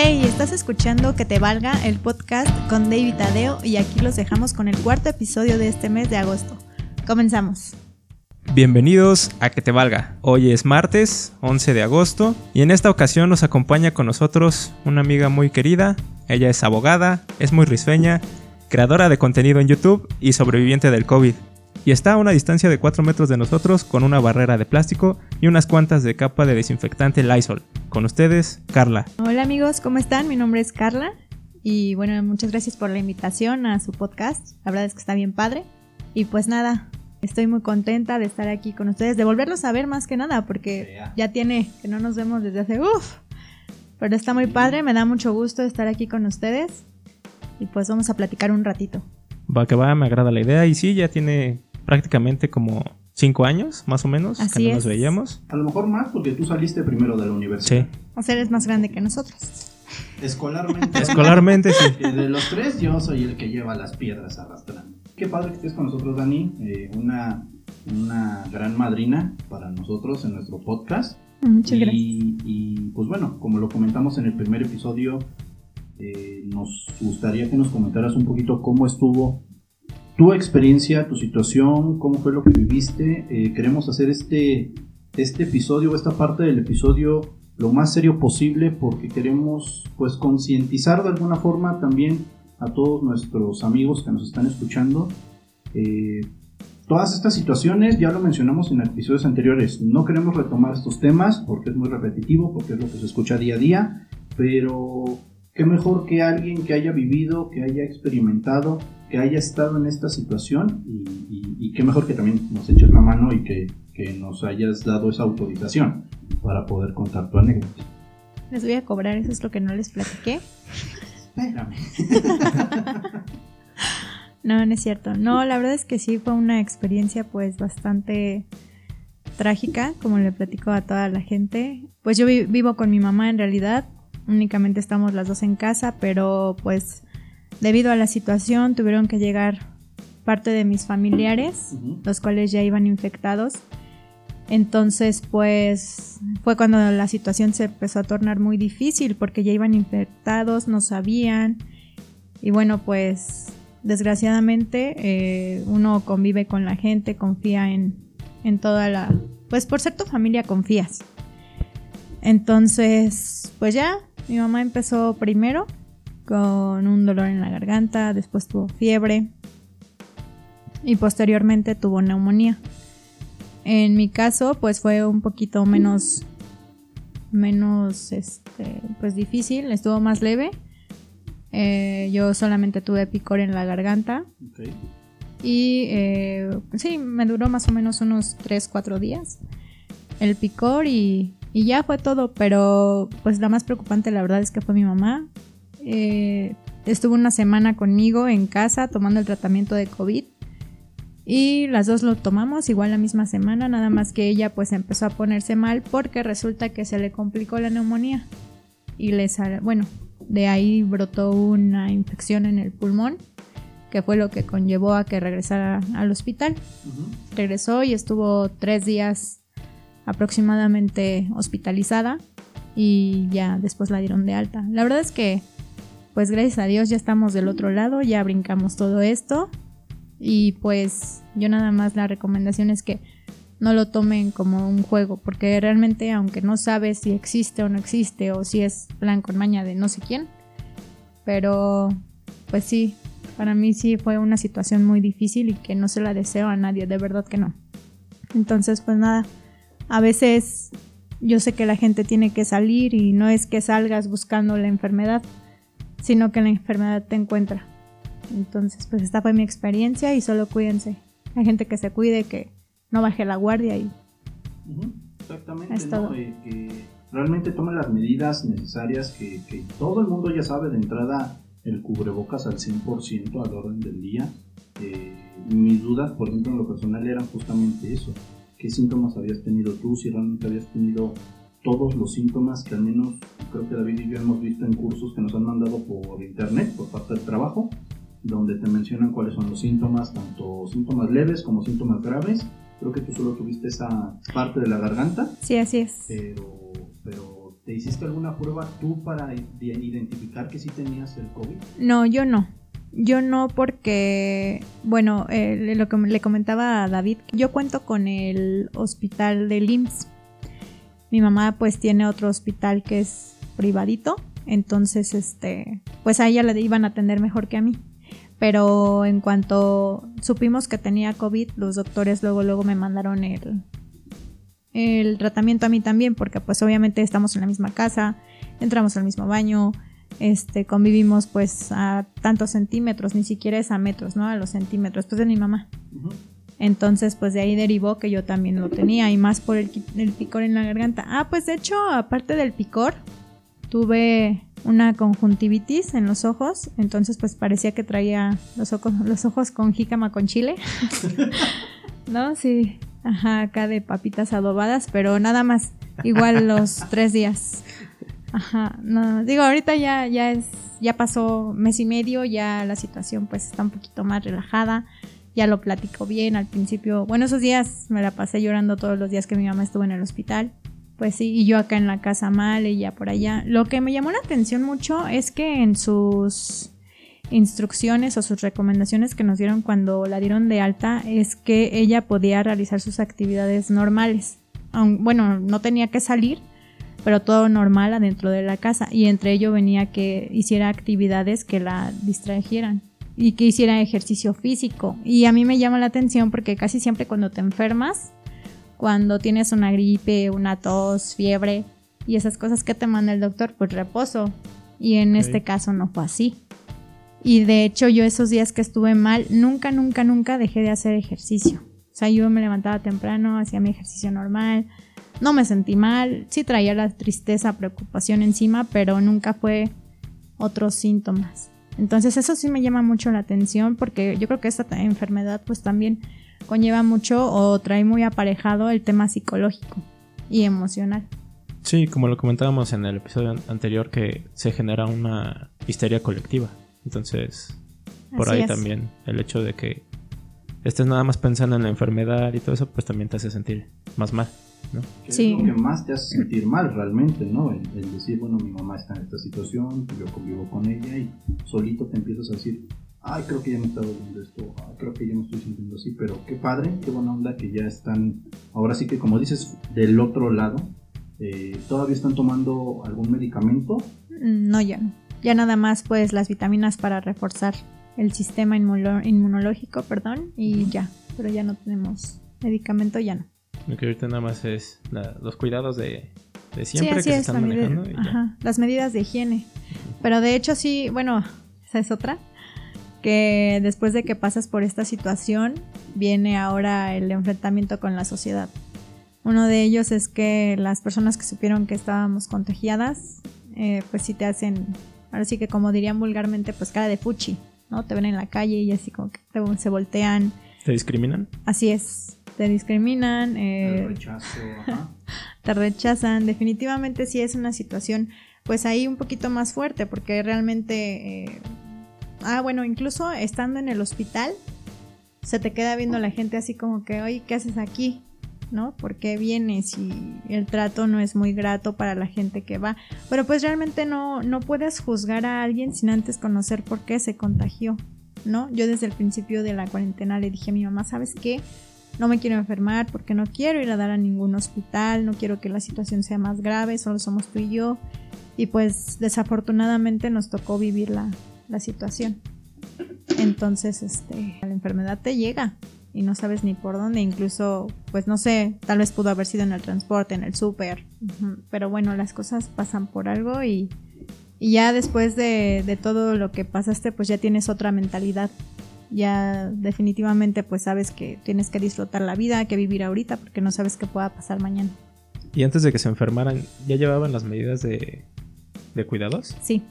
Hey, estás escuchando Que Te Valga, el podcast con David Tadeo y aquí los dejamos con el cuarto episodio de este mes de agosto. Comenzamos. Bienvenidos a Que Te Valga. Hoy es martes 11 de agosto y en esta ocasión nos acompaña con nosotros una amiga muy querida. Ella es abogada, es muy risueña, creadora de contenido en YouTube y sobreviviente del COVID y está a una distancia de 4 metros de nosotros con una barrera de plástico y unas cuantas de capa de desinfectante Lysol. Con ustedes, Carla. Hola amigos, ¿cómo están? Mi nombre es Carla y bueno, muchas gracias por la invitación a su podcast. La verdad es que está bien padre. Y pues nada, estoy muy contenta de estar aquí con ustedes, de volverlos a ver más que nada, porque ya tiene que no nos vemos desde hace uff. Pero está muy padre, me da mucho gusto estar aquí con ustedes. Y pues vamos a platicar un ratito. Va que va, me agrada la idea. Y sí, ya tiene prácticamente como cinco años, más o menos, Así que no es. nos veíamos. A lo mejor más porque tú saliste primero de la universidad. Sí, O sea, eres más grande que nosotros. Escolarmente. escolarmente sí. Eh, De los tres, yo soy el que lleva las piedras arrastrando. Qué padre que estés con nosotros, Dani. eh, una, una gran madrina para nosotros en nuestro podcast. Muchas gracias. y, y, pues bueno, como lo comentamos en el primer episodio, eh, nos gustaría que nos comentaras un poquito cómo estuvo tu experiencia, tu situación, cómo fue lo que viviste. Eh, queremos hacer este, este episodio, esta parte del episodio, lo más serio posible porque queremos pues concientizar de alguna forma también a todos nuestros amigos que nos están escuchando. Eh, todas estas situaciones ya lo mencionamos en episodios anteriores. No queremos retomar estos temas porque es muy repetitivo, porque es lo que se escucha día a día, pero qué mejor que alguien que haya vivido, que haya experimentado, que haya estado en esta situación y, y- y qué mejor que también nos eches la mano y que, que nos hayas dado esa autorización para poder contar tu anécdota. Les voy a cobrar, eso es lo que no les platiqué. Espérame. No, no es cierto. No, la verdad es que sí fue una experiencia pues bastante trágica, como le platico a toda la gente. Pues yo vi- vivo con mi mamá en realidad, únicamente estamos las dos en casa, pero pues debido a la situación tuvieron que llegar parte de mis familiares, Ujú. los cuales ya iban infectados. Entonces, pues fue cuando la situación se empezó a tornar muy difícil porque ya iban infectados, no sabían. Y bueno, pues desgraciadamente eh, uno convive con la gente, confía en, en toda la... Pues por ser tu familia confías. Entonces, pues ya, mi mamá empezó primero con un dolor en la garganta, después tuvo fiebre y posteriormente tuvo neumonía. En mi caso, pues fue un poquito menos, menos, este, pues difícil, estuvo más leve. Eh, yo solamente tuve picor en la garganta Ok. y eh, sí, me duró más o menos unos 3-4 días el picor y, y ya fue todo, pero pues la más preocupante la verdad es que fue mi mamá. Eh, estuvo una semana conmigo en casa tomando el tratamiento de COVID y las dos lo tomamos igual la misma semana, nada más que ella pues empezó a ponerse mal porque resulta que se le complicó la neumonía y le bueno, de ahí brotó una infección en el pulmón que fue lo que conllevó a que regresara al hospital. Regresó y estuvo tres días aproximadamente hospitalizada y ya después la dieron de alta. La verdad es que, pues gracias a Dios ya estamos del otro lado, ya brincamos todo esto y pues yo nada más la recomendación es que no lo tomen como un juego, porque realmente aunque no sabes si existe o no existe o si es plan con maña de no sé quién, pero pues sí, para mí sí fue una situación muy difícil y que no se la deseo a nadie, de verdad que no. Entonces, pues nada, a veces yo sé que la gente tiene que salir y no es que salgas buscando la enfermedad, sino que la enfermedad te encuentra. Entonces, pues esta fue mi experiencia y solo cuídense. Hay gente que se cuide, que no baje la guardia y Ujú, Exactamente, Es ¿no? Eh, que realmente tome las medidas necesarias que, que todo el mundo ya sabe de entrada el cubrebocas al 100% al orden del día. Eh, mis dudas, por ejemplo, en lo personal eran justamente eso. ¿Qué síntomas habías tenido tú? Si realmente habías tenido todos los síntomas que al menos creo que David y yo hemos visto en cursos que nos han mandado por internet, por parte del trabajo, donde te mencionan cuáles son los síntomas, tanto síntomas leves como síntomas graves. Creo que tú solo tuviste esa parte de la garganta, sí, así es. pero, pero ¿Te hiciste alguna prueba tú para identificar que sí tenías el COVID? No, yo no. Yo no porque, bueno, eh, lo que le comentaba a David, yo cuento con el hospital de IMSS. Mi mamá pues tiene otro hospital que es privadito, entonces este, pues a ella le iban a atender mejor que a mí. Pero en cuanto supimos que tenía COVID, los doctores luego luego me mandaron el, el tratamiento a mí también, porque pues obviamente estamos en la misma casa, entramos al mismo baño, este, convivimos pues a tantos centímetros, ni siquiera es a metros, ¿no? A los centímetros, pues de mi mamá. Entonces, pues de ahí derivó que yo también lo tenía y más por el, el, picor en la garganta. Ah, pues de hecho, aparte del picor, tuve una conjuntivitis en los ojos, entonces pues parecía que traía los ojos, los ojos con jícama con chile. ¿No? Sí, ajá, acá de papitas adobadas, pero nada más, igual los tres días. Ajá, no, digo, ahorita ya, ya es, ya pasó mes y medio, ya la situación pues está un poquito más relajada, ya lo platico bien al principio, bueno, esos días me la pasé llorando todos los días que mi mamá estuvo en el hospital, pues sí, y yo acá en la casa mal, ya por allá. Lo que me llamó la atención mucho es que en sus instrucciones o sus recomendaciones que nos dieron cuando la dieron de alta es que ella podía realizar sus actividades normales. Bueno, no tenía que salir, pero todo normal adentro de la casa y entre ello venía que hiciera actividades que la distrajeran y que hiciera ejercicio físico. Y a mí me llama la atención porque casi siempre cuando te enfermas, cuando tienes una gripe, una tos, fiebre y esas cosas que te manda el doctor, pues reposo. Y en este caso no fue así. Y de hecho yo esos días que estuve mal, nunca, nunca, nunca dejé de hacer ejercicio. O sea, yo me levantaba temprano, hacía mi ejercicio normal, no me sentí mal, sí traía la tristeza, preocupación encima, pero nunca fue otros síntomas. Entonces eso sí me llama mucho la atención porque yo creo que esta enfermedad pues también conlleva mucho o trae muy aparejado el tema psicológico y emocional. Sí, como lo comentábamos en el episodio anterior que se genera una histeria colectiva. Entonces, por ahí también el hecho de que estés nada más pensando en la enfermedad y todo eso, pues también te hace sentir más mal. ¿No? sí. es lo que más te hace sentir mal realmente, ¿no? El, decir, bueno, mi mamá está en esta situación, yo convivo con ella y solito te empiezas a decir, ay, creo que ya me está doliendo esto, creo que ya me estoy sintiendo así, pero qué padre, qué buena onda que ya están, ahora sí que como dices, del otro lado, eh, ¿todavía están tomando algún medicamento? Mm, no, ya no. Ya nada más pues las vitaminas para reforzar el sistema inmunológico, perdón, y ya, pero ya no tenemos medicamento, ya no. Lo que ahorita nada más es los cuidados de, siempre que se están manejando. ajá, las medidas de higiene. Pero de hecho sí, bueno, esa es otra, que después de que pasas por esta situación, viene ahora el enfrentamiento con la sociedad. Uno de ellos es que las personas que supieron que estábamos contagiadas, eh, pues sí te hacen, ahora sí que como dirían vulgarmente, pues cara de fuchi, ¿no? Te ven en la calle y así como que se voltean. ¿Te discriminan? Así es te discriminan, eh, te rechazan. Definitivamente sí es una situación pues ahí un poquito más fuerte porque realmente... Eh, ah, bueno, incluso estando en el hospital, se te queda viendo la gente así como que, oye, ¿qué haces aquí? ¿No? ¿Por qué vienes? Y el trato no es muy grato para la gente que va. Pero pues realmente no, no puedes juzgar a alguien sin antes conocer por qué se contagió, ¿no? Yo desde el principio de la cuarentena le dije a mi mamá, ¿sabes qué? No me quiero enfermar porque no quiero ir a dar a ningún hospital, no quiero que la situación sea más grave, solo somos tú y yo. Y pues desafortunadamente nos tocó vivir la, situación. Entonces, este, la enfermedad te llega y no sabes ni por dónde, incluso, pues no sé, tal vez pudo haber sido en el transporte, en el súper, pero bueno, las cosas pasan por algo y, ya después de, de todo lo que pasaste, pues ya tienes otra mentalidad ya definitivamente pues sabes que tienes que disfrutar la vida, que vivir ahorita porque no sabes qué pueda pasar mañana. ¿Y antes de que se enfermaran, ya llevaban las medidas de, de cuidados? Sí.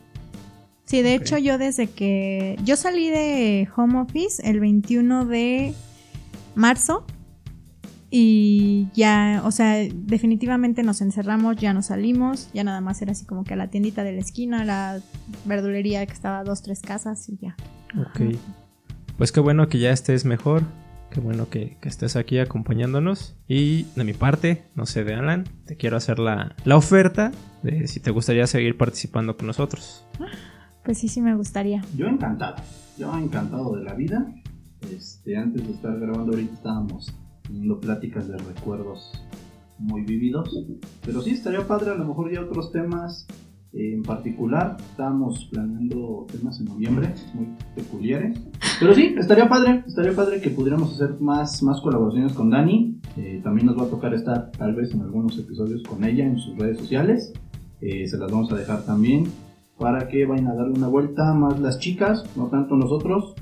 Sí, de hecho yo desde que yo salí de home office el 21 de marzo y ya, o sea, definitivamente nos encerramos, ya no salimos, ya nada más era así como que a la tiendita de la esquina, la verdulería que estaba a dos, tres casas y ya. Ok. Pues qué bueno que ya estés mejor. Qué bueno que, que estés aquí acompañándonos. Y de mi parte, no sé, de Alan, te quiero hacer la, la oferta de si te gustaría seguir participando con nosotros. Pues sí, sí me gustaría. Yo encantado, yo encantado de la vida. Este, antes de estar grabando ahorita estábamos teniendo pláticas de recuerdos muy vividos. Pero sí, estaría padre a lo mejor ya otros temas en particular. Estábamos planeando temas en noviembre muy peculiares. Pero sí, estaría padre, estaría padre que pudiéramos hacer más, más colaboraciones con Dani. Eh, también nos va a tocar estar tal vez en algunos episodios con ella en sus redes sociales. Eh, se las vamos a dejar también para que vayan a darle una vuelta más las chicas, no tanto nosotros.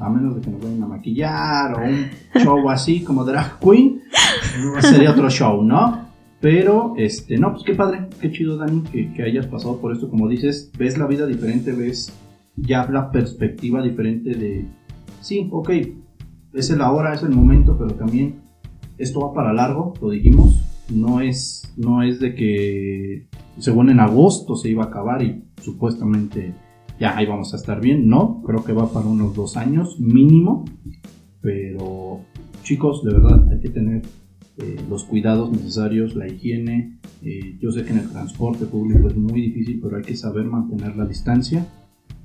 A menos de que nos vayan a maquillar o un show así como drag queen, sería otro show, ¿no? Pero, este, no, pues qué padre, qué chido, Dani, que, hayas pasado por esto. Como dices, ves la vida diferente, ves ya la perspectiva diferente de, sí, ok, es el ahora, es el momento, pero también esto va para largo, lo dijimos. No es, no es de que según en agosto se iba a acabar y supuestamente ya ahí vamos a estar bien. No, creo que va para unos dos años mínimo. Pero chicos, de verdad hay que tener eh, los cuidados necesarios, la higiene. Eh, yo sé que en el transporte público es muy difícil, pero hay que saber mantener la distancia.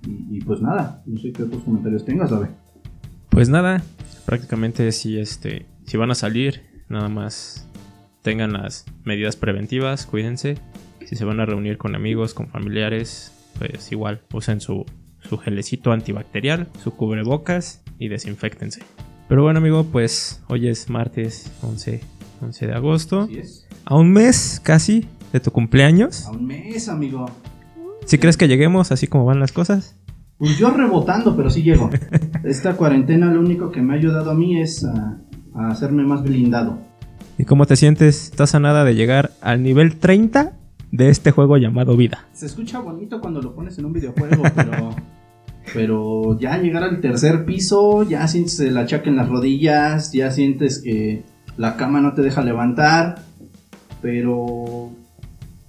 Y, y pues nada, no sé qué otros comentarios tengas, David. Pues nada, prácticamente si este, si van a salir, nada más tengan las medidas preventivas, cuídense. Si se van a reunir con amigos, con familiares, pues igual usen su, su gelecito antibacterial, su cubrebocas y desinfectense. Pero bueno, amigo, pues hoy es martes 11, 11 de agosto. Así es. A un mes casi de tu cumpleaños. A un mes, amigo. Si crees que lleguemos así como van las cosas? Pues yo rebotando, pero sí llego. Esta cuarentena lo único que me ha ayudado a mí es a, a hacerme más blindado. ¿Y cómo te sientes? Estás a nada de llegar al nivel 30 de este juego llamado vida. Se escucha bonito cuando lo pones en un videojuego, pero, pero ya llegar al tercer piso, ya sientes el achaque en las rodillas, ya sientes que la cama no te deja levantar, pero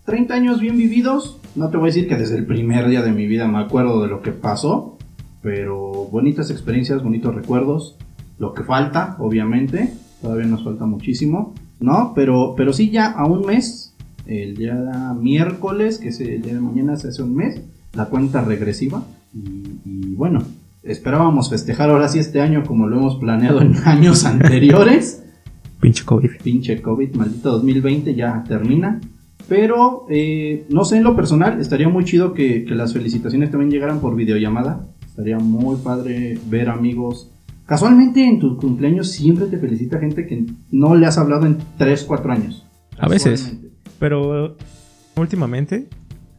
30 años bien vividos, no te voy a decir que desde el primer día de mi vida me acuerdo de lo que pasó, pero bonitas experiencias, bonitos recuerdos, lo que falta, obviamente, todavía nos falta muchísimo, ¿no? Pero, pero sí ya a un mes, el día miércoles, que es el día de mañana, se hace un mes, la cuenta regresiva, y, y bueno, esperábamos festejar ahora sí este año como lo hemos planeado en años anteriores. Pinche COVID. Pinche COVID, maldito 2020 ya termina. Pero, eh, no sé, en lo personal, estaría muy chido que, que, las felicitaciones también llegaran por videollamada. Estaría muy padre ver amigos. Casualmente en tu cumpleaños siempre te felicita gente que no le has hablado en 3, 4 años. A veces. Pero últimamente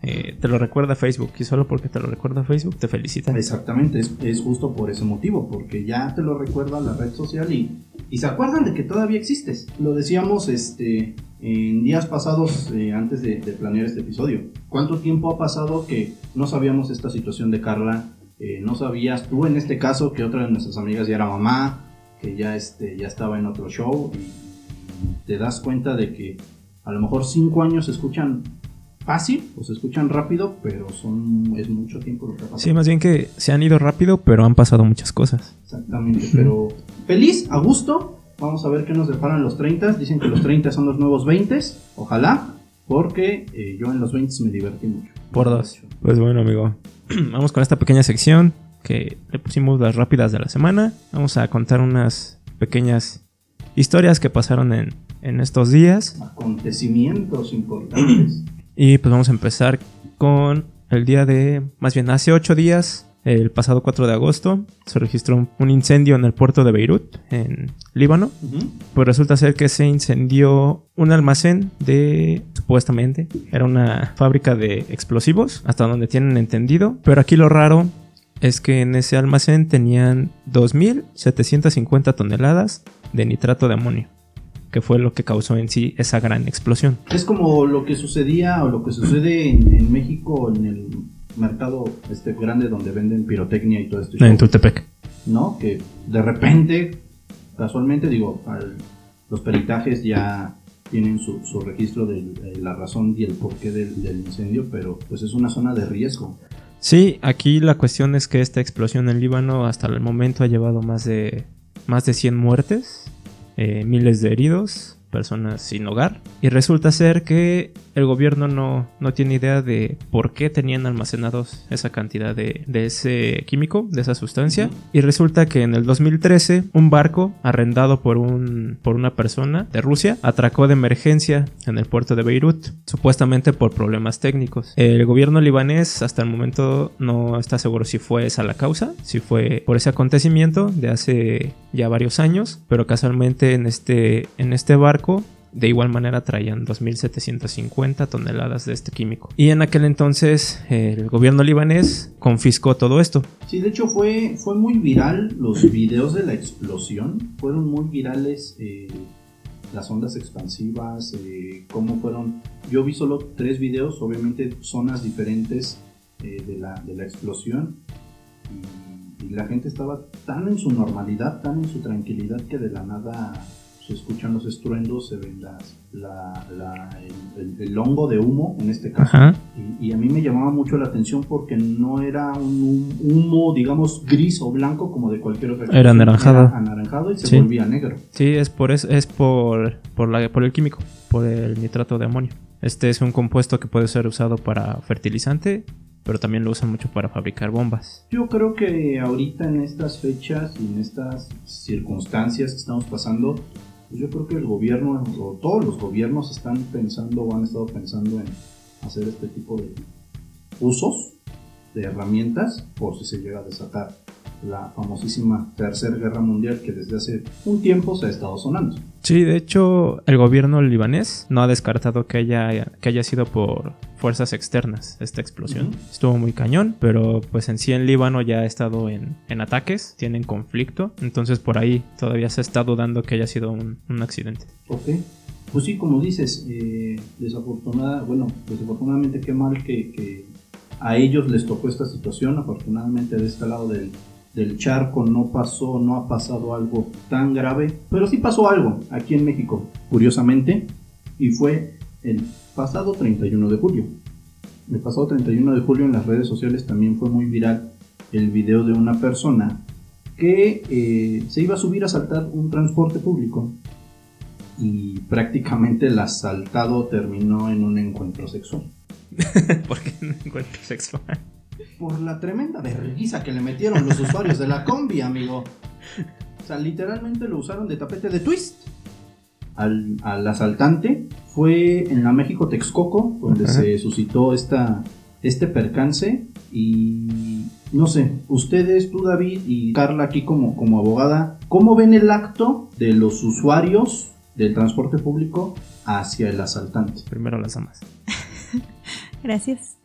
eh, te lo recuerda Facebook y solo porque te lo recuerda Facebook te felicitan. Exactamente, es, justo por ese motivo, porque ya te lo recuerda la red social y, y se acuerdan de que todavía existes. Lo decíamos este, en días pasados eh, antes de, planear este episodio. ¿Cuánto tiempo ha pasado que no sabíamos esta situación de Carla? Eh, no sabías tú en este caso que otra de nuestras amigas ya era mamá, que ya, este, ya estaba en otro show y, te das cuenta de que a lo mejor cinco años escuchan fácil o se escuchan rápido, pero son es mucho tiempo lo que ha pasado. Sí, más bien que se han ido rápido, pero han pasado muchas cosas. Exactamente, pero feliz, a gusto. Vamos a ver qué nos deparan los 30. Dicen que los 30 son los nuevos 20. Ojalá, porque eh, yo en los 20 me divertí mucho. Por dos. Pues bueno, amigo. Vamos con esta pequeña sección que le pusimos las rápidas de la semana. Vamos a contar unas pequeñas historias que pasaron en, en estos días. Acontecimientos importantes. Y pues vamos a empezar con el día de, más bien hace 8 días, el pasado 4 de agosto, se registró un incendio en el puerto de Beirut, en Líbano. Uh -huh. Pues resulta ser que se incendió un almacén de, supuestamente, era una fábrica de explosivos, hasta donde tienen entendido. Pero aquí lo raro es que en ese almacén tenían 2.750 toneladas de nitrato de amonio que fue lo que causó en sí esa gran explosión. Es como lo que sucedía o lo que sucede en, en México en el mercado este grande donde venden pirotecnia y todo esto. En Tultepec. ¿No? Que de repente, casualmente, digo, al, los peritajes ya tienen su, su registro de, de, la razón y el porqué del, del incendio, pero pues es una zona de riesgo. Sí, aquí la cuestión es que esta explosión en Líbano hasta el momento ha llevado más de más de 100 muertes, eh, miles de heridos, personas sin hogar. Y resulta ser que el gobierno no, no tiene idea de por qué tenían almacenados esa cantidad de, de ese químico, de esa sustancia. Y resulta que en el 2013 un barco arrendado por, un, por una persona de Rusia atracó de emergencia en el puerto de Beirut, supuestamente por problemas técnicos. El gobierno libanés hasta el momento no está seguro si fue esa la causa, si fue por ese acontecimiento de hace ya varios años, pero casualmente en este, en este barco de igual manera traían 2.750 toneladas de este químico. Y en aquel entonces el gobierno libanés confiscó todo esto. Sí, de hecho fue, fue muy viral los videos de la explosión. Fueron muy virales eh, las ondas expansivas, eh, cómo fueron... Yo vi solo tres videos, obviamente zonas diferentes eh, de, la, de la explosión. Y, y la gente estaba tan en su normalidad, tan en su tranquilidad que de la nada se escuchan los estruendos, se ven las, la, la, el, el, el hongo de humo en este caso. Y, y a mí me llamaba mucho la atención porque no era un hum- humo, digamos, gris o blanco como de cualquier otra Era anaranjado. Era anaranjado y se Sí. volvía negro. Sí, es por es, es por, por, la, por el químico, por el nitrato de amonio. Este es un compuesto que puede ser usado para fertilizante, pero también lo usan mucho para fabricar bombas. Yo creo que ahorita en estas fechas y en estas circunstancias que estamos pasando, yo creo que el gobierno o todos los gobiernos están pensando o han estado pensando en hacer este tipo de usos de herramientas por si se llega a desatar la famosísima Tercera Guerra Mundial que desde hace un tiempo se ha estado sonando. Sí, de hecho, el gobierno libanés no ha descartado que haya, que haya sido por fuerzas externas esta explosión. Estuvo muy cañón, pero pues en sí en Líbano ya ha estado en, en ataques, tienen conflicto, entonces por ahí todavía se está dudando que haya sido un, un accidente. Ok. Pues sí, como dices, eh, desafortunada, bueno, desafortunadamente qué mal que, que a ellos les tocó esta situación. Afortunadamente de este lado del, del charco no pasó, no ha pasado algo tan grave, pero sí pasó algo aquí en México, curiosamente, y fue el pasado 31 de julio. El pasado 31 de julio en las redes sociales también fue muy viral el video de una persona que eh, se iba a subir a saltar un transporte público y prácticamente el asaltado terminó en un encuentro sexual. Porque no encuentro sexual. Por la tremenda vergüenza que le metieron los usuarios de la combi, amigo. O sea, literalmente lo usaron de tapete de twist. Al, al asaltante fue en la México Texcoco, donde Ajá. se suscitó esta, este percance. Y no sé, ustedes, tú David y Carla aquí como, como abogada, ¿cómo ven el acto de los usuarios del transporte público hacia el asaltante? Primero las damas. Gracias.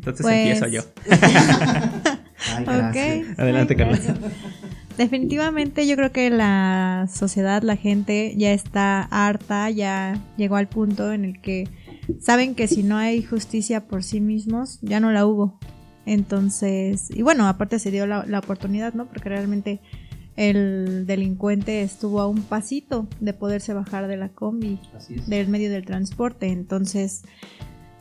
Entonces Pues- empiezo yo. Ay, Ok. gracias. Adelante, Ay, Carla. Definitivamente yo creo que la sociedad, la gente ya está harta, ya llegó al punto en el que saben que si no hay justicia por sí mismos, ya no la hubo. Entonces, y bueno, aparte se dio la, la oportunidad, ¿no? Porque realmente el delincuente estuvo a un pasito de poderse bajar de la combi del medio del transporte. Entonces,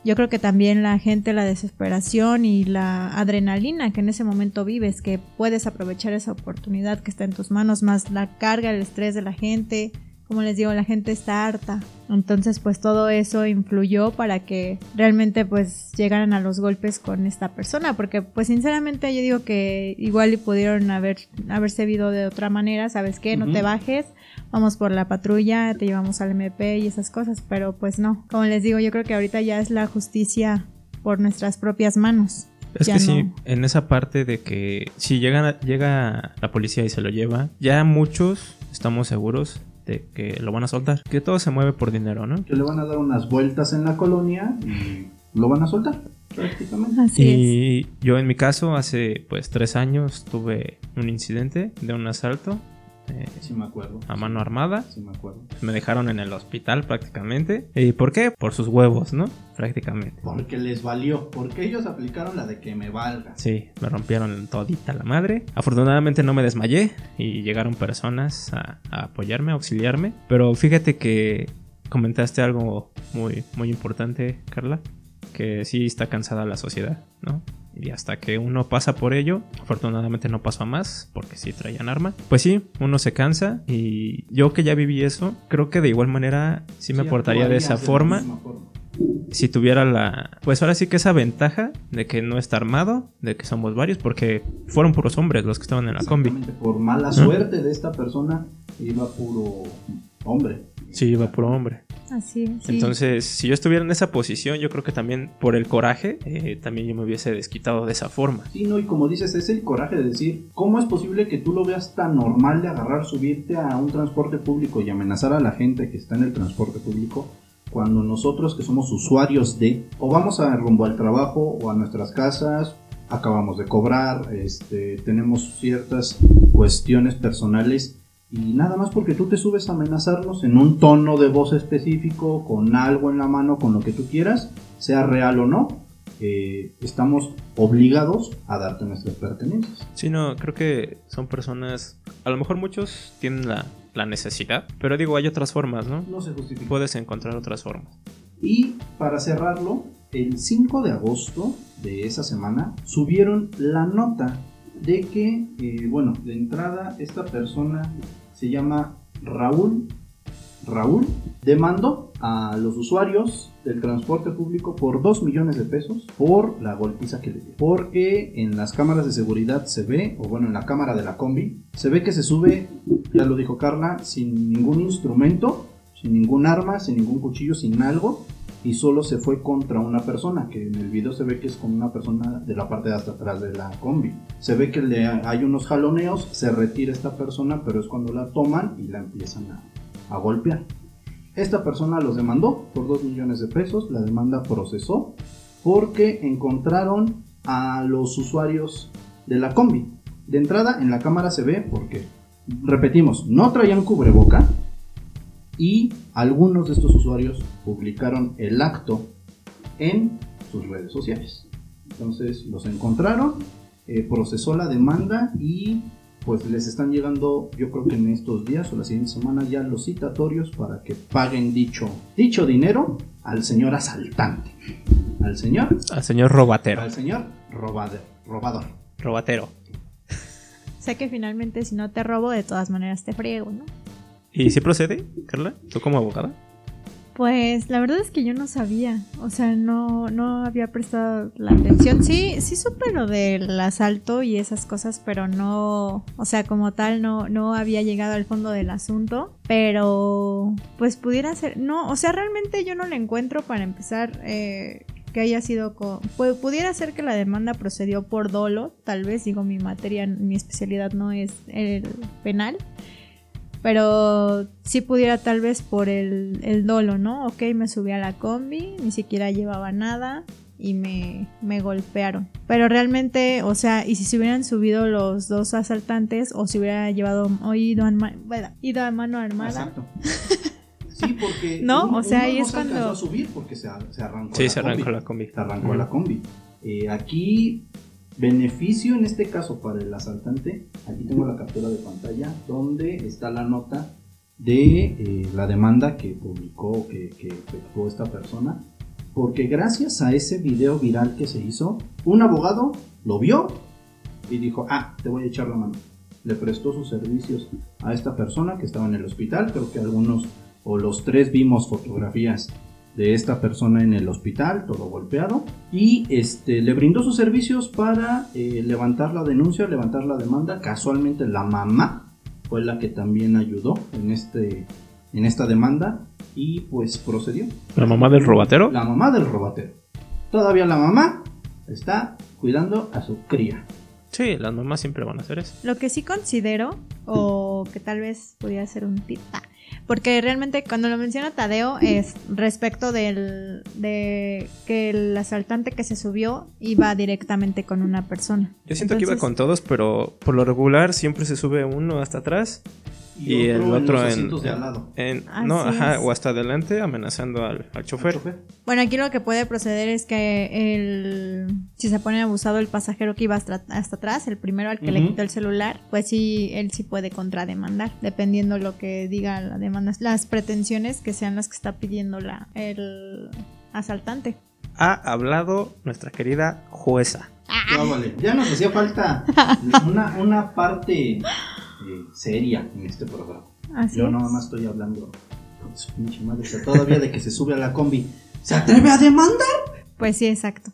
yo creo que también la gente, la desesperación y la adrenalina que en ese momento vives, que puedes aprovechar esa oportunidad que está en tus manos, más la carga, el estrés de la gente. Como les digo, la gente está harta. Entonces, pues todo eso influyó para que realmente pues llegaran a los golpes con esta persona. Porque pues sinceramente yo digo que igual y pudieron haber, haberse visto de otra manera. ¿Sabes qué? No te bajes vamos por la patrulla, te llevamos al MP y esas cosas, pero pues no. Como les digo, yo creo que ahorita ya es la justicia por nuestras propias manos. Es Ya que sí, no. en esa parte de que si llega, llega la policía y se lo lleva, ya muchos estamos seguros de que lo van a soltar. Que todo se mueve por dinero, ¿no? que le van a dar unas vueltas en la colonia y lo van a soltar prácticamente. Así es. Y yo en mi caso, hace pues tres años tuve un incidente de un asalto eh, Sí me acuerdo. a mano armada. Sí me acuerdo. Me dejaron en el hospital prácticamente. ¿Y por qué? Por sus huevos, ¿no? Prácticamente. Porque les valió, porque ellos aplicaron la de que me valga. Sí, me rompieron todita la madre. Afortunadamente no me desmayé y llegaron personas a, a apoyarme, a auxiliarme. Pero fíjate que comentaste algo muy, muy importante, Carla. Que sí está cansada la sociedad, ¿no? Y hasta que uno pasa por ello, afortunadamente no pasó a más porque sí traían arma, pues sí, uno se cansa y yo que ya viví eso, creo que de igual manera sí me portaría de esa forma si tuviera la. Pues ahora sí que esa ventaja de que no está armado, de que somos varios, porque fueron puros hombres los que estaban en la combi. Por mala suerte de esta persona, iba puro hombre. Sí, iba puro hombre. Así, sí. Entonces, si yo estuviera en esa posición, yo creo que también por el coraje, eh, también yo me hubiese desquitado de esa forma. Sí, no, y como dices, es el coraje de decir, ¿cómo es posible que tú lo veas tan normal de agarrar, subirte a un transporte público y amenazar a la gente que está en el transporte público? cuando nosotros que somos usuarios de o vamos a rumbo al trabajo o a nuestras casas, acabamos de cobrar, este, tenemos ciertas cuestiones personales y nada más porque tú te subes a amenazarnos en un tono de voz específico, con algo en la mano, con lo que tú quieras, sea real o no, eh, estamos obligados a darte nuestras pertenencias. Sí, no, creo que son personas, a lo mejor muchos tienen la, la necesidad, pero digo, hay otras formas, ¿no? No se justifica. Puedes encontrar otras formas. Y para cerrarlo, el 5 de agosto de esa semana subieron la nota de que, eh, bueno, de entrada esta persona se llama Raúl Raúl demandó a los usuarios del transporte público por 2 millones de pesos por la golpiza que le dio. Porque en las cámaras de seguridad se ve, o bueno, en la cámara de la combi, se ve que se sube, ya lo dijo Carla, sin ningún instrumento, sin ningún arma, sin ningún cuchillo, sin algo, y solo se fue contra una persona, que en el video se ve que es con una persona de la parte de hasta atrás de la combi. Se ve que le hay unos jaloneos, se retira esta persona, pero es cuando la toman y la empiezan a, golpear. Esta persona los demandó por 2 millones de pesos, la demanda procesó porque encontraron a los usuarios de la combi. De entrada en la cámara se ve porque, repetimos, no traían cubreboca y algunos de estos usuarios publicaron el acto en sus redes sociales. Entonces los encontraron, eh, procesó la demanda y pues les están llegando, yo creo que en estos días o la siguiente semana ya los citatorios para que paguen dicho, dicho dinero al señor asaltante. Al señor. Al señor robatero. Al señor robador. robador. Robatero. Sé que finalmente si no te robo, de todas maneras te friego, ¿no? ¿Y si procede, Carla? ¿Tú como abogada? Pues la verdad es que yo no sabía, o sea, no, no había prestado la atención. Sí, sí supe lo del asalto y esas cosas, pero no, o sea, como tal, no, no había llegado al fondo del asunto. Pero, pues pudiera ser, no, o sea, realmente yo no le encuentro para empezar. Eh, que haya sido con, pudiera ser que la demanda procedió por dolo, tal vez digo mi materia, mi especialidad no es el penal, pero si pudiera tal vez por el, el, dolo, ¿no? Ok, me subí a la combi, ni siquiera llevaba nada y me, me, golpearon. Pero realmente, o sea, y si se hubieran subido los dos asaltantes o si hubiera llevado o ido, a, bueno, ido a mano armada. Exacto. Sí, porque. no, o sea, ahí no es cuando. a subir porque se, se arrancó sí, la se combi. arrancó la combi. Se arrancó la combi. Eh, aquí Beneficio en este caso para el asaltante, aquí tengo la captura de pantalla donde está la nota de eh, la demanda que publicó, que, que efectuó esta persona, porque gracias a ese video viral que se hizo, un abogado lo vio y dijo, ah, te voy a echar la mano. Le prestó sus servicios a esta persona que estaba en el hospital, creo que algunos o los tres vimos fotografías de esta persona en el hospital, todo golpeado, y este, le brindó sus servicios para eh, levantar la denuncia, levantar la demanda. Casualmente la mamá fue la que también ayudó en, este, en esta demanda y pues procedió. ¿La mamá del robatero? La mamá del robatero. Todavía la mamá está cuidando a su cría. Sí, las mamás siempre van a hacer eso. Lo que sí considero, o que tal vez pudiera ser un tip, porque realmente cuando lo menciona Tadeo es respecto del, de que el asaltante que se subió iba directamente con una persona. Yo siento que iba con todos, pero por lo regular siempre se sube uno hasta atrás y, y el otro en, en no, ajá, es. o hasta adelante amenazando al, al, chofer. chofer. Bueno, aquí lo que puede proceder es que el si se pone abusado el pasajero que iba hasta, hasta atrás, el primero al que uh -huh. le quitó el celular, pues sí, él sí puede contrademandar, dependiendo lo que diga la demanda, las pretensiones que sean las que está pidiendo la, el asaltante. Ha hablado nuestra querida jueza. Ah, Ya, vale. Ya nos hacía falta una, una parte eh, seria en este programa. Así Yo nada más estoy hablando con su pinche madre, o sea, todavía de que se sube a la combi. ¿Se atreve a demandar? Pues sí, exacto.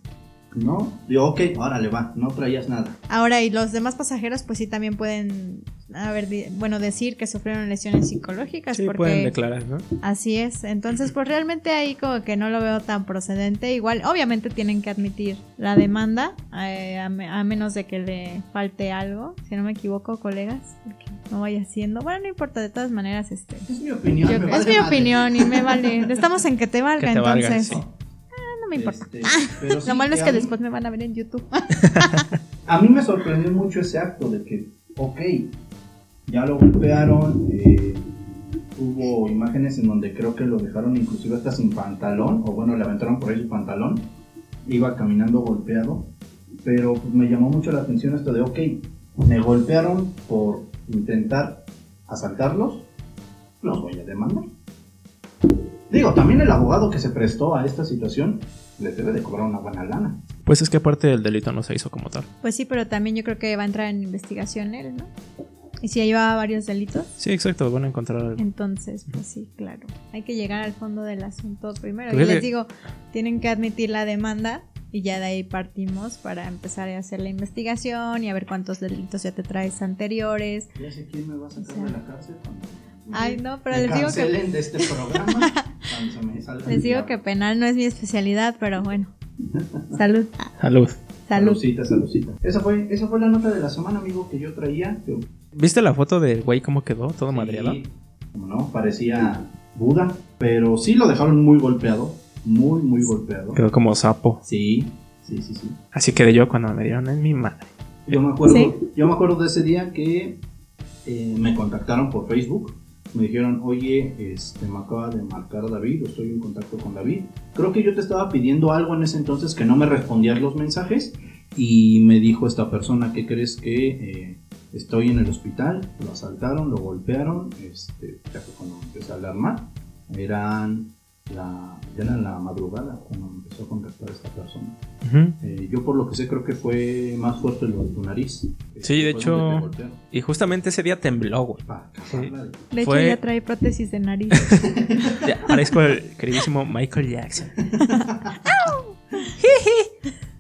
No. Digo, ok, órale, va, no traías nada. Ahora, y los demás pasajeros, pues sí también pueden, a ver, di- bueno, decir que sufrieron lesiones psicológicas. Sí, porque pueden declarar, ¿no? Así es. Entonces, pues realmente ahí como que no lo veo tan procedente. Igual, obviamente tienen que admitir la demanda, eh, a, me- a menos de que le falte algo. Si no me equivoco, colegas, que no vaya haciendo. Bueno, no importa, de todas maneras, este. Es mi opinión. yo- me es mi madre. opinión y me vale. Estamos en que te valga, Que te valga, entonces. sí. No me importa. Este, pero sí Lo malo es que mí- después me van a ver en YouTube. A mí me sorprendió mucho ese acto de que, ok, ya lo golpearon, eh, hubo imágenes en donde creo que lo dejaron inclusive hasta sin pantalón, o bueno, le aventaron por ahí su pantalón, iba caminando golpeado, pero pues, me llamó mucho la atención esto de, ok, me golpearon por intentar asaltarlos, los voy a demandar. Digo, también el abogado que se prestó a esta situación les debe de cobrar una buena lana. Pues es que aparte del delito no se hizo como tal. Pues sí, pero también yo creo que va a entrar en investigación él, ¿no? Y si ya llevaba varios delitos. Sí, exacto, van a encontrar algo. Entonces, pues sí, claro. Hay que llegar al fondo del asunto primero. Pues y les le- digo, tienen que admitir la demanda y ya de ahí partimos para empezar a hacer la investigación y a ver cuántos delitos ya te traes anteriores. Ya sé quién me va a sacar O sea. de la cárcel cuando Ay, no, pero me les digo que de este programa. cuando se me les digo que penal no es mi especialidad, pero bueno. Salud. Salud. Salud. Saludcita, saludcita. Esa fue, esa fue la nota de la semana, amigo, que yo traía. que- ¿Viste la foto del güey cómo quedó? Todo sí, madreado. como no, parecía Buda, pero sí lo dejaron muy golpeado. Muy, muy golpeado. Quedó como sapo. Sí, sí, sí, sí. Así quedé yo cuando me dieron en mi madre. Yo me acuerdo, Sí. yo me acuerdo de ese día que eh, me contactaron por Facebook. Me dijeron, oye, este, me acaba de marcar David, estoy en contacto con David. Creo que yo te estaba pidiendo algo en ese entonces que no me respondías los mensajes. Y me dijo esta persona, ¿qué crees que eh, estoy en el hospital? Lo asaltaron, lo golpearon. Este, ya fue cuando empecé a alarmar. Eran la, ya era la madrugada cuando me empezó a contactar esta persona. Eh, yo por lo que sé creo que fue más fuerte lo de tu nariz. Sí, de hecho-. Y justamente ese día tembló, güey. Cagarla de- De hecho, Fue- ya trae prótesis de nariz. Ya, parezco el queridísimo Michael Jackson.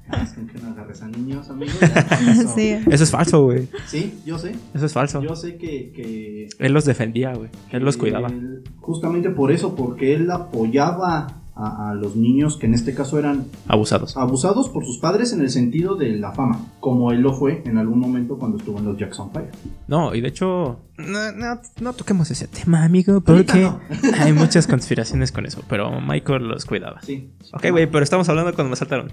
Ah, es que no agarres a niños, amigos. eso. sí. Eso es falso, güey. Sí, yo sé. Eso es falso. Yo sé que, que Él los defendía, güey. Él los cuidaba. él- justamente por eso, porque él apoyaba a, a los niños que en este caso eran Abusados. abusados por sus padres en el sentido de la fama, como él lo fue en algún momento cuando estuvo en los Jackson Five. No, y de hecho, no, no, no toquemos ese tema, amigo, porque no. hay muchas conspiraciones con eso. Pero Michael los cuidaba. Sí. Ok, güey, pero estamos hablando cuando me saltaron.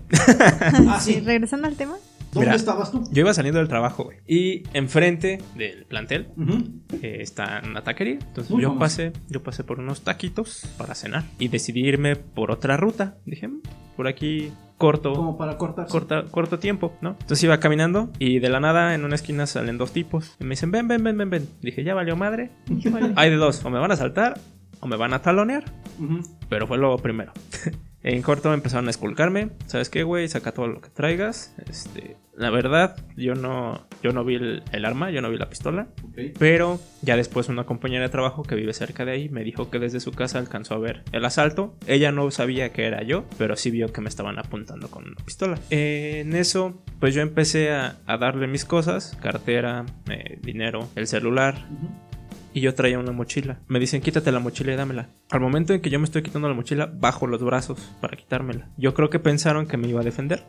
Ah, Sí, sí. regresando al tema. ¿Dónde Mira. estabas tú? Yo iba saliendo del trabajo, güey. Y enfrente del plantel Ujú. eh, está una taquería. Entonces Muy yo famoso. pasé, yo pasé por unos taquitos para cenar. Y decidí irme por otra ruta. Dije, "Mm, por aquí corto. Como para cortar. corta- corto tiempo, ¿no? Entonces iba caminando y de la nada en una esquina salen dos tipos y me dicen, ven, ven, ven, ven, ven. Dije, ya valió madre. Hay de dos, o me van a saltar o me van a talonear. Ujú. Pero fue lo primero. en corto empezaron a esculcarme. ¿Sabes qué, güey? Saca todo lo que traigas. Este, la verdad, yo no, yo no vi el, el arma, yo no vi la pistola. Pero ya después una compañera de trabajo que vive cerca de ahí me dijo que desde su casa alcanzó a ver el asalto. Ella no sabía que era yo, pero sí vio que me estaban apuntando con una pistola. Eh, en eso, pues yo empecé a, a darle mis cosas, cartera, eh, dinero, el celular. Y yo traía una mochila. Me dicen, quítate la mochila y dámela. Al momento en que yo me estoy quitando la mochila, bajo los brazos para quitármela. Yo creo que pensaron que me iba a defender.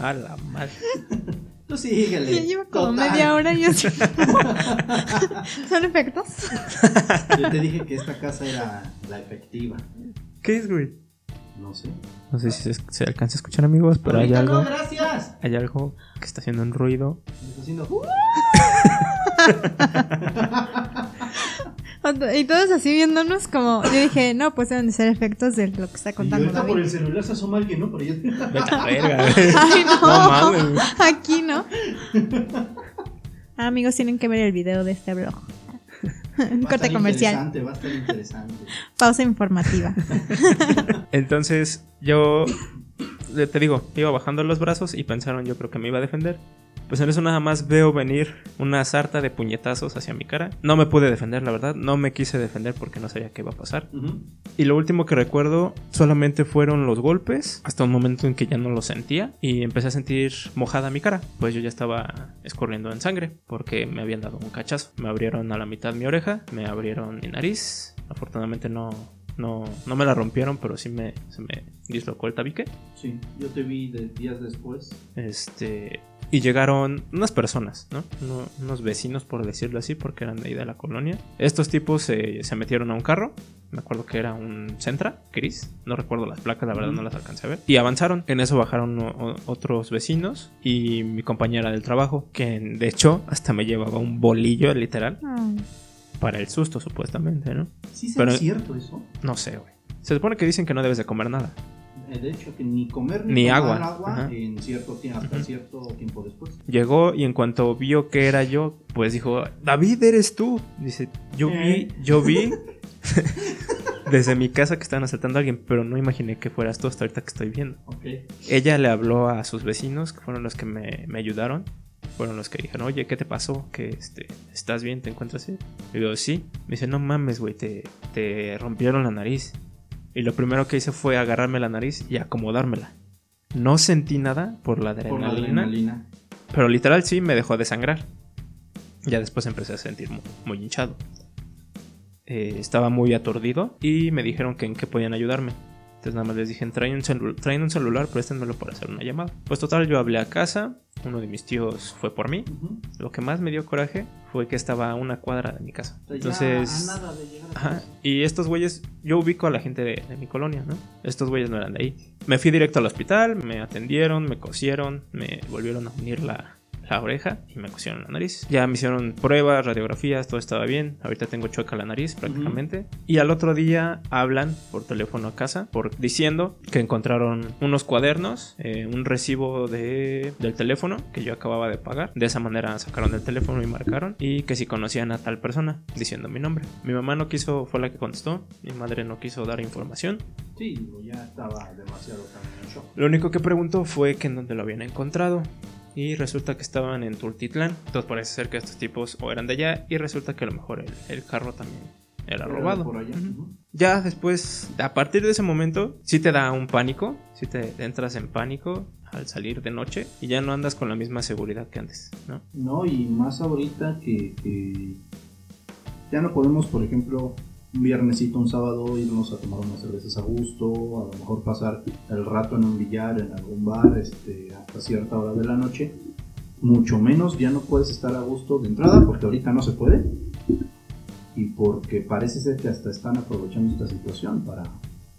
A la madre. Tú síguele. Ya lleva como Total. media hora y así. ¿Son efectos? Yo te dije que esta casa era la efectiva. ¿Qué es, güey? No sé. No sé si se, se alcanza a escuchar, amigos, pero hay algo. no, gracias. Hay algo que está haciendo un ruido. Me está haciendo- Y todos así viéndonos como... Yo dije, no, pues deben de ser efectos de lo que está Y contando ahorita por el celular se asoma alguien, ¿no? Por allá. Vete a verga. Ay, no. No mames, güey. Aquí no. Ah, amigos, tienen que ver el video de este blog. Un Va a corte estar comercial. interesante, Va a estar interesante. Pausa informativa. Entonces, yo te digo, iba bajando los brazos y pensaron yo creo que me iba a defender. Pues en eso nada más veo venir una sarta de puñetazos hacia mi cara. No me pude defender, la verdad. No me quise defender porque no sabía qué iba a pasar. Y lo último que recuerdo solamente fueron los golpes, hasta un momento en que ya no lo sentía y empecé a sentir mojada mi cara. Pues yo ya estaba escurriendo en sangre porque me habían dado un cachazo. Me abrieron a la mitad mi oreja, me abrieron mi nariz. Afortunadamente no, no, no me la rompieron, pero sí me, se me dislocó el tabique. Sí, yo te vi de días después. Este, y llegaron unas personas, ¿no? Uno- unos vecinos, por decirlo así, porque eran de ahí de la colonia. Estos tipos se- se metieron a un carro. Me acuerdo que era un Centra, gris. No recuerdo las placas, la verdad no las alcancé a ver. Y avanzaron. En eso bajaron o- o- otros vecinos y mi compañera del trabajo, que de hecho hasta me llevaba un bolillo, literal, para el susto, supuestamente, ¿no? Sí, será Pero- cierto eso. No sé, güey. Se supone que dicen que no debes de comer nada. Eh, De hecho, que ni comer ni, Ni tomar agua. Ajá. en cierto tiempo, hasta Ujú. cierto tiempo después. Llegó y en cuanto vio que era yo, pues dijo, David, eres tú. Dice, yo vi, Eh. yo vi desde mi casa que estaban asaltando a alguien, pero no imaginé que fueras tú hasta ahorita que estoy viendo. Ok. Ella le habló a sus vecinos, que fueron los que me, me ayudaron. Fueron los que dijeron, oye, ¿qué te pasó? ¿Que este, estás bien? ¿Te encuentras bien? Y digo, sí. Me dice, no mames, güey, te, te rompieron la nariz. Y lo primero que hice fue agarrarme la nariz y acomodármela. No sentí nada por la Por la adrenalina. adrenalina. Pero literal sí me dejó de sangrar. Ya después empecé a sentir mu- muy, hinchado. Eh, estaba muy aturdido y me dijeron que en qué podían ayudarme. Entonces nada más les dije, traen un, celu- traen un celular, préstenmelo para hacer una llamada. Pues total, yo hablé a casa, uno de mis tíos fue por mí. Lo que más me dio coraje fue que estaba a una cuadra de mi casa. O sea, ya Entonces... a nada de llegar a Ajá. casa. Y estos güeyes, yo ubico a la gente de, de mi colonia, ¿no? Estos güeyes no eran de ahí. Me fui directo al hospital, me atendieron, me cosieron, me volvieron a unir la, la oreja y me cosieron la nariz. Ya me hicieron pruebas, radiografías, todo estaba bien. Ahorita tengo chueca la nariz prácticamente. Y al otro día hablan por teléfono a casa por, diciendo que encontraron unos cuadernos, eh, un recibo de, del teléfono que yo acababa de pagar. De esa manera sacaron el teléfono y marcaron. Y que si conocían a tal persona, diciendo mi nombre. Mi mamá no quiso, fue la que contestó. Mi madre no quiso dar información. Sí, ya estaba demasiado también en shock. Lo único que preguntó fue que en dónde lo habían encontrado. Y resulta que estaban en Tultitlán. Entonces parece ser que estos tipos o eran de allá. Y resulta que a lo mejor el, el carro también era robado. Por allá. Ya después, a partir de ese momento, sí te da un pánico. Sí te entras en pánico al salir de noche. Y ya no andas con la misma seguridad que antes, ¿no? No, y más ahorita que, que ya no podemos, por ejemplo, un viernesito, un sábado, irnos a tomar unas cervezas a gusto, a lo mejor pasar el rato en un billar, en algún bar, este, hasta cierta hora de la noche. Mucho menos ya no puedes estar a gusto de entrada, porque ahorita no se puede. Y porque parece ser que hasta están aprovechando esta situación para...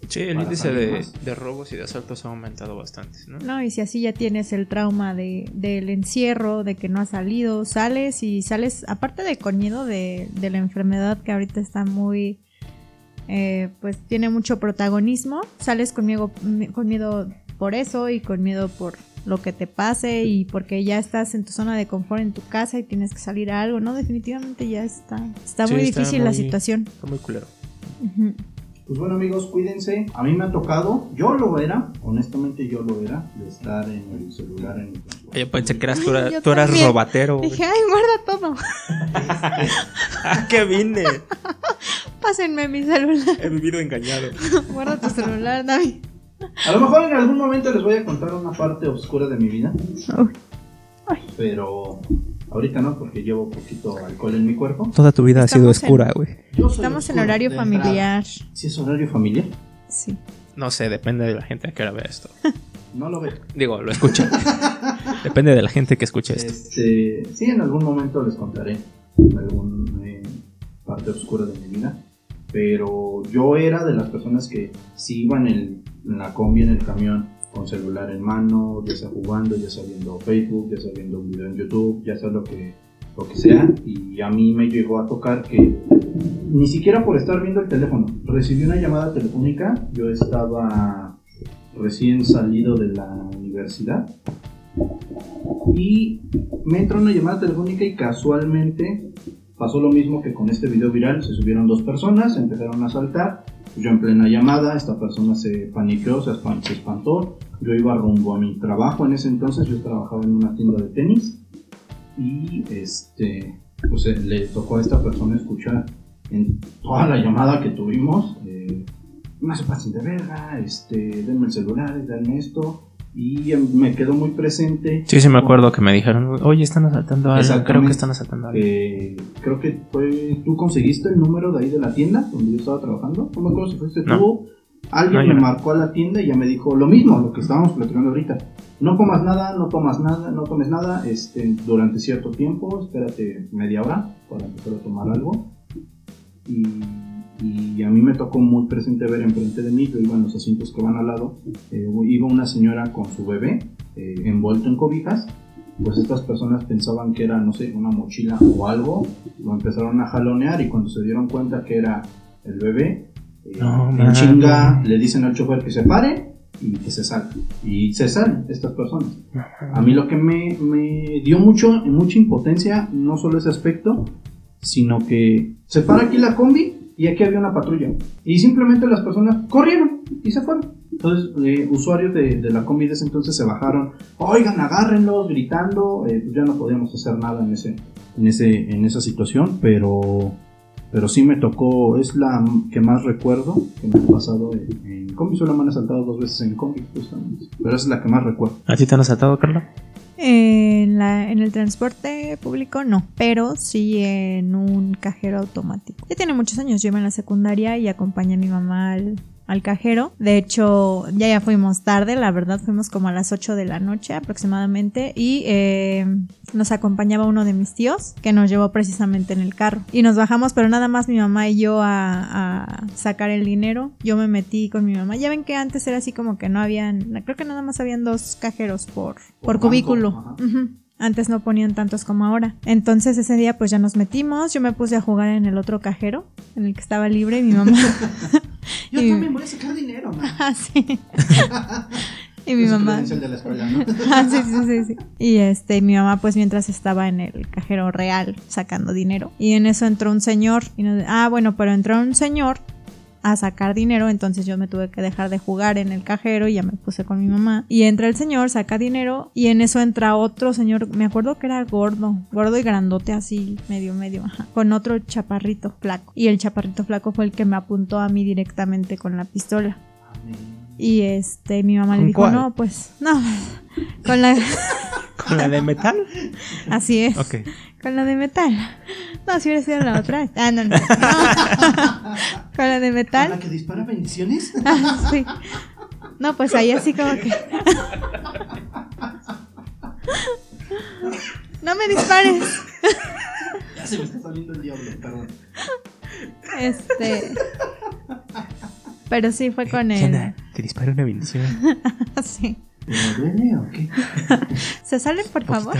Sí, el Para índice de, de robos y de asaltos ha aumentado bastante, ¿no? No, y si así ya tienes el trauma de, del encierro, de que no has salido, sales y sales, aparte de con miedo de, de la enfermedad que ahorita está muy, eh, pues tiene mucho protagonismo, sales con miedo, con miedo por eso y con miedo por lo que te pase y porque ya estás en tu zona de confort en tu casa y tienes que salir a algo, ¿no? Definitivamente ya está, está Sí, muy está difícil la situación. Está muy culero. Pues bueno amigos, cuídense. A mí me ha tocado, yo lo era, honestamente yo lo era, de estar en el celular en el Yo pensé que eras tú, era- eras robatero. Dije, ay, guarda todo, ¡Ah, qué vine! Pásenme mi celular, He vivido engañado. guarda tu celular, David. A lo mejor en algún momento les voy a contar una parte oscura de mi vida, pero ahorita no, porque llevo poquito alcohol en mi cuerpo. Toda tu vida Estamos ha sido oscura, güey. Estamos en horario familiar. entrada. ¿Sí es horario familiar? Sí. No sé, depende de la gente que ahora vea esto. No lo veo. Digo, lo escucha. depende de la gente que escuche esto. Este, sí, en algún momento les contaré alguna parte oscura de mi vida. Pero yo era de las personas que si iban en, en la combi, en el camión, con celular en mano, ya sea jugando, ya sea viendo Facebook, ya sea viendo un video en YouTube, ya sea lo que, lo que sea. Y a mí me llegó a tocar que ni siquiera por estar viendo el teléfono, recibí una llamada telefónica. Yo estaba recién salido de la universidad y me entró una llamada telefónica y casualmente pasó lo mismo que con este video viral. Se subieron dos personas, empezaron a saltar Yo en plena llamada, esta persona se paniqueó, se espan- se espantó. Yo iba rumbo a mi trabajo en ese entonces, yo trabajaba en una tienda de tenis y este, pues eh, le tocó a esta persona escuchar en toda la llamada que tuvimos, eh, no se pasen de verga, este, denme el celular, denme esto y em, me quedó muy presente. Sí, sí, me acuerdo que me dijeron, oye, están asaltando a alguien. Creo que están asaltando a alguien. Eh, creo que fue, tú conseguiste el número de ahí de la tienda donde yo estaba trabajando. No me acuerdo si fuiste No. tú. Alguien No, me no. marcó a la tienda y ya me dijo lo mismo, lo que estábamos platicando ahorita. No comas nada, no tomas nada, no tomes nada este, durante cierto tiempo. Espérate media hora para empezar a tomar algo. Y, y a mí me tocó muy presente ver enfrente de mí, yo iba en los asientos que van al lado, eh, iba una señora con su bebé eh, envuelto en cobijas pues estas personas pensaban que era, no sé, una mochila o algo, lo empezaron a jalonear y cuando se dieron cuenta que era el bebé, eh, No, en chinga le dicen al chofer que se pare y que se salga. Y se salen estas personas. A mí lo que me, me dio mucho, mucha impotencia, no solo ese aspecto, sino que se para aquí la combi y aquí había una patrulla. Y simplemente las personas corrieron y se fueron. Entonces, eh, usuarios de, de la combi de ese entonces se bajaron, oigan, agárrenlos, gritando. Eh, pues ya no podíamos hacer nada en, ese, en, ese, en esa situación, pero, pero sí me tocó, es la que más recuerdo que me ha pasado en, en combi. Solo me han asaltado dos veces en combi, justamente. Pero esa es la que más recuerdo. ¿A ti te han asaltado, Carla? En, la, en el transporte público no, pero sí en un cajero automático. Ya tiene muchos años, yo iba en la secundaria y acompañé a mi mamá al, al cajero. De hecho, ya ya fuimos tarde, la verdad fuimos como a las 8 de la noche aproximadamente y eh, nos acompañaba uno de mis tíos que nos llevó precisamente en el carro. Y nos bajamos, pero nada más mi mamá y yo a, a sacar el dinero. Yo me metí con mi mamá. Ya ven que antes era así como que no habían, creo que nada más habían dos cajeros por, por, cubículo. ajá. Ujú. Antes no ponían tantos como ahora. Entonces ese día pues ya nos metimos. Yo me puse a jugar en el otro cajero, en el que estaba libre y mi mamá. Yo Y- también voy a sacar dinero, man. Ah, sí. y mi Es mamá. credencial de la escuela, ¿no? Ah, sí, sí, sí, sí. Y este, mi mamá, pues mientras estaba en el cajero real sacando dinero. Y en eso entró un señor. Y nos- ah, bueno, pero entró un señor a sacar dinero. Entonces yo me tuve que dejar de jugar en el cajero y ya me puse con mi mamá. Y entra el señor, saca dinero. Y en eso entra otro señor. Me acuerdo que era gordo, gordo y grandote, así, medio, medio, ajá. Con otro chaparrito flaco. Y el chaparrito flaco fue el que me apuntó a mí directamente con la pistola. Y este, mi mamá le ¿Con dijo, cuál? no, pues, no, con la, ¿Con la de metal? así es, Ok. Con la de metal. No, si hubiera sido la otra. Ah, no, no. no. con la de ¿La metal. que dispara bendiciones? Ah, sí. No, pues ahí así como que. No me dispares. ya se me está saliendo el diablo, perdón. Este. Pero sí fue con él. te dispara una bendición. Sí. ¿Me duele o qué? ¿Se salen, por favor?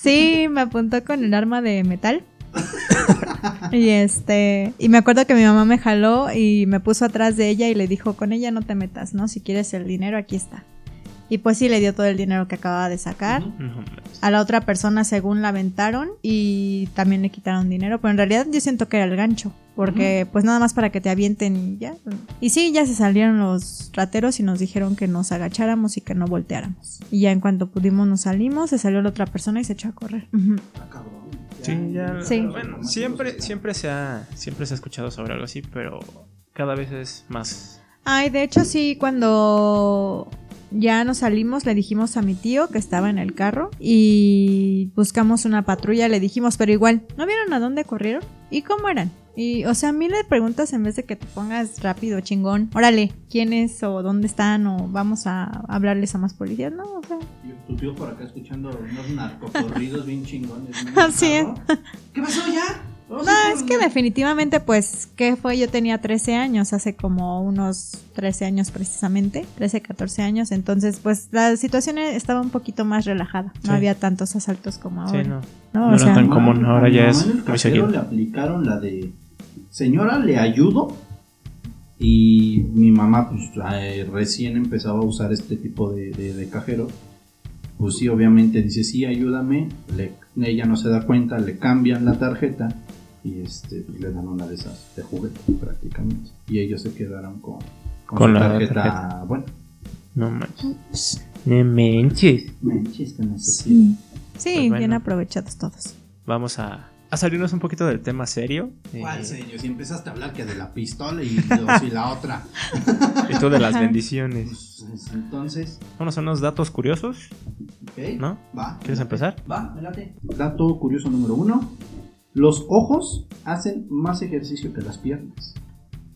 Sí, me apuntó con el arma de metal. Y este, y me acuerdo que mi mamá me jaló y me puso atrás de ella y le dijo, con ella no te metas, ¿no? Si quieres el dinero, aquí está. Y pues sí, le dio todo el dinero que acababa de sacar. No. A la otra persona, según la aventaron, y también le quitaron dinero. Pero en realidad yo siento que era el gancho. Porque, pues nada más para que te avienten y ya. Y sí, ya se salieron los rateros y nos dijeron que nos agacháramos y que no volteáramos. Y ya en cuanto pudimos nos salimos, se salió la otra persona y se echó a correr. Cabrón. Sí, ya. Sí. Bueno, siempre, siempre se ha, siempre se ha escuchado sobre algo así, pero cada vez es más. Ay, de hecho sí, cuando ya nos salimos le dijimos a mi tío que estaba en el carro y buscamos una patrulla, le dijimos, pero igual, ¿no vieron a dónde corrieron? ¿Y cómo eran? Y, o sea, a mí le preguntas en vez de que te pongas rápido, chingón, órale, ¿quiénes o dónde están o vamos a hablarles a más policías? No, o sea, Tu tío por acá escuchando unos narcocorridos bien chingones. Así es. ¿Qué pasó ya? No, es que definitivamente, pues, ¿qué fue? Yo tenía 13 años, hace como unos 13 años precisamente, 13, 14 años, entonces, pues, la situación estaba un poquito más relajada, no Sí. había tantos asaltos como ahora. Sí, no. ¿no? no O era sea, tan común, ahora ya es muy cajero seguido. le aplicaron la de señora, le ayudo. Y mi mamá, pues eh, recién empezaba a usar este tipo de, de, de cajero. Pues sí, obviamente dice, sí, ayúdame. Le- ella no se da cuenta, le cambian la tarjeta. Y este pues, le dan una de esas de juguete prácticamente. Y ellos se quedaron con, con, la tarjeta, tarjeta. bueno, No manches. No manches. manches, que necesito. Sí, sí Pues bueno. bien aprovechados todos. Vamos a, a salirnos un poquito del tema serio. ¿Cuál Eh, serio? Si empezaste a hablar que de la pistola y, dos y la otra. y tú de las bendiciones. Pues, entonces, Vamos a unos datos curiosos, ok. ¿no? Va. ¿Quieres empezar? Va, me late. Dato curioso número uno. Los ojos hacen más ejercicio que las piernas.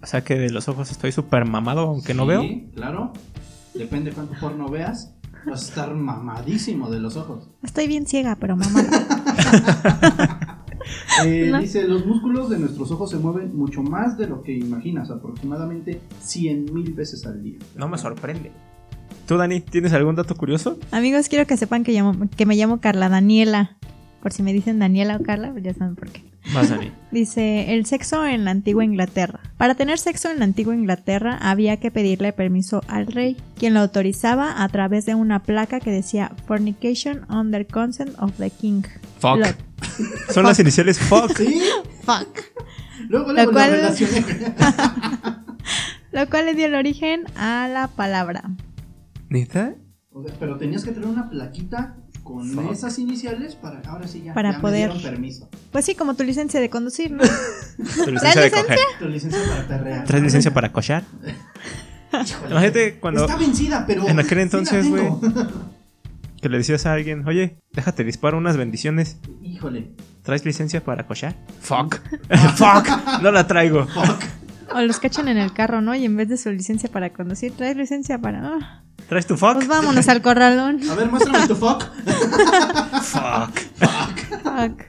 O sea que de los ojos estoy súper mamado, aunque no Sí, veo. claro. Depende cuánto porno veas. Vas a estar mamadísimo de los ojos. Estoy bien ciega, pero mamá. Eh, No. Dice, los músculos de nuestros ojos se mueven mucho más de lo que imaginas, aproximadamente 100 mil veces al día. No me sorprende. ¿Tú, Dani, tienes algún dato curioso? Amigos, quiero que sepan que, llamo- que me llamo Carla Daniela. Por si me dicen Daniela o Carla, pues ya saben por qué. Más, Dani. Dice, el sexo en la antigua Inglaterra. Para tener sexo en la antigua Inglaterra había que pedirle permiso al rey, quien lo autorizaba a través de una placa que decía Fornication under consent of the king. Fuck. Lo- Son las iniciales fuck. ¿Sí? fuck. Luego, luego lo cual-. Lo cual le dio el origen a la palabra. ¿Neta? O sea, pero tenías que tener una plaquita con Fuck. esas iniciales para ahora sí ya, Para ya poder. me dieron permiso. Pues sí, como tu licencia de conducir, ¿no? Tu licencia de coger. Tu licencia para perrear. ¿Traes licencia para cochar? Híjole. Imagínate cuando Está vencida, pero. en aquel entonces, tengo. que le decías a alguien, oye, déjate disparo unas bendiciones. Híjole. ¿Traes licencia para cochar? Fuck. Fuck. No la traigo. Fuck. O los cachan en el carro, ¿no? Y en vez de su licencia para conducir, traes licencia para... ah, ¿Traes tu fuck? pues vámonos al corralón. A ver, muéstrame tu fuck. Fuck. Fuck.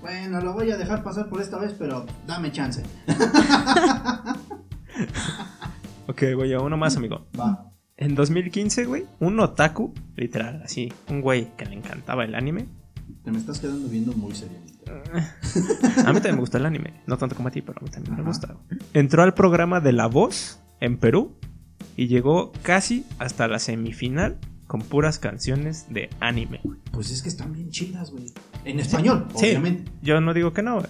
Bueno, lo voy a dejar pasar por esta vez, pero dame chance. Ok, voy a uno más, amigo. Va. En 2015, güey, un otaku, literal, así, un güey que le encantaba el anime. Te me estás quedando viendo muy seriamente. A mí también me gusta el anime, no tanto como a ti, pero a mí también me Ajá. gusta. Entró al programa de La Voz en Perú y llegó casi hasta la semifinal con puras canciones de anime. Pues es que están bien chidas, güey. En español, Sí. obviamente. Yo no digo que no, güey.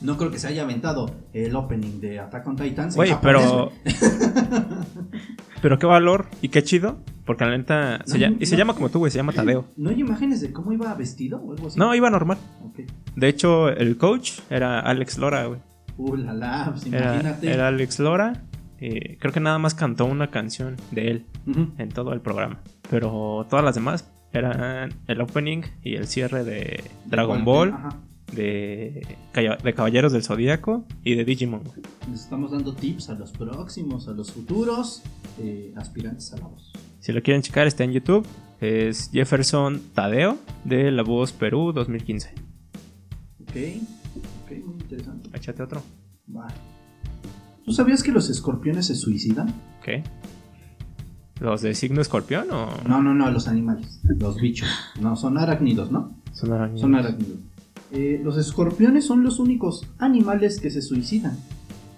No creo que se haya aventado el opening de Attack on Titans. en Güey, pero. pero qué valor y qué chido. Porque la neta. se No, llama- y se no. llama como tú, güey, se llama Tadeo. ¿No hay imágenes de cómo iba vestido o algo así? No, iba normal. Ok. De hecho, el coach era Alex Lora, güey. Uh, la la, pues Era, imagínate. era Alex Lora. Eh, creo que nada más cantó una canción de él en todo el programa. Pero todas las demás eran el opening y el cierre de Dragon Ball, Ajá. de, de Caballeros del Zodíaco y de Digimon. Les estamos dando tips a los próximos, a los futuros eh, aspirantes a la voz. Si lo quieren checar, está en YouTube. Es Jefferson Tadeo de La Voz Perú 2015. Ok, ok, muy interesante. Échate otro. Va. ¿Tú sabías que los escorpiones se suicidan? ¿Qué? ¿Los de signo escorpión o...? No, no, no, los animales, los bichos. No, son arácnidos, ¿no? Son arañas. Son arácnidos. Eh, los escorpiones son los únicos animales que se suicidan.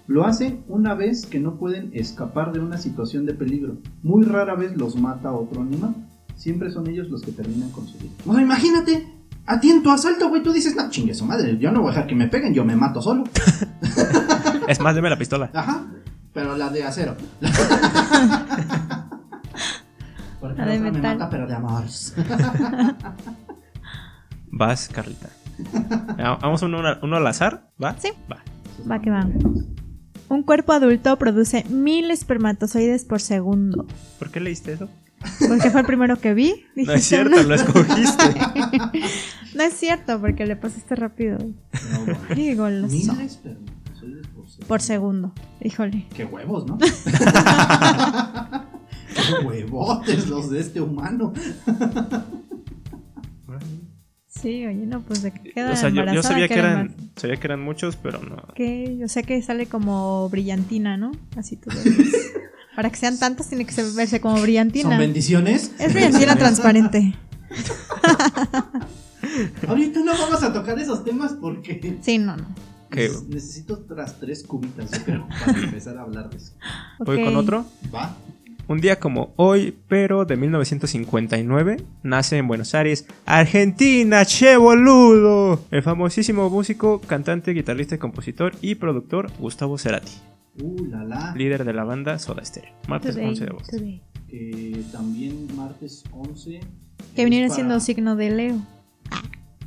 Lo hacen una vez que no pueden escapar de una situación de peligro. Muy rara vez los mata otro animal. Siempre son ellos los que terminan con su vida. O sea, imagínate, a ti en tu asalto, güey, tú dices, no, chingue su madre, yo no voy a dejar que me peguen, yo me mato solo. Es más, deme la pistola. Ajá, pero la de acero. Porque La la de otra me metal. mata, pero de amor. Vas, Carlita. Ah, Vamos uno, uno al azar, ¿va? Sí. Va. Va que va. Un cuerpo adulto produce mil espermatozoides por segundo. ¿Por qué leíste eso? Porque fue el primero que vi. No es cierto, lo escogiste. No es cierto, porque le pasaste rápido. No, bueno. Qué goloso. Mil espermatozoides por segundo. Híjole. Qué huevos, ¿no? Qué huevotes los de este humano. Sí, oye, no, pues de que queda O sea, yo, sabía que eran, sabía que eran muchos, pero no. Que yo sé que sale como brillantina, ¿no? Así todo. Para que sean tantos tiene que verse como brillantina. ¿Son bendiciones? Es brillantina transparente. Ahorita no vamos a tocar esos temas porque Sí, no, no. Necesito otras tres cubitas, yo creo, para empezar a hablar de eso. ¿Voy con otro? ¿Va? Un día como hoy, pero de 1959, nace en Buenos Aires, Argentina, che boludo, el famosísimo músico, cantante, guitarrista, compositor y productor Gustavo Cerati, Uh, la la. líder de la banda Soda Stereo. Martes Today, 11 de agosto. Que también martes 11. Que viene es siendo signo de Leo.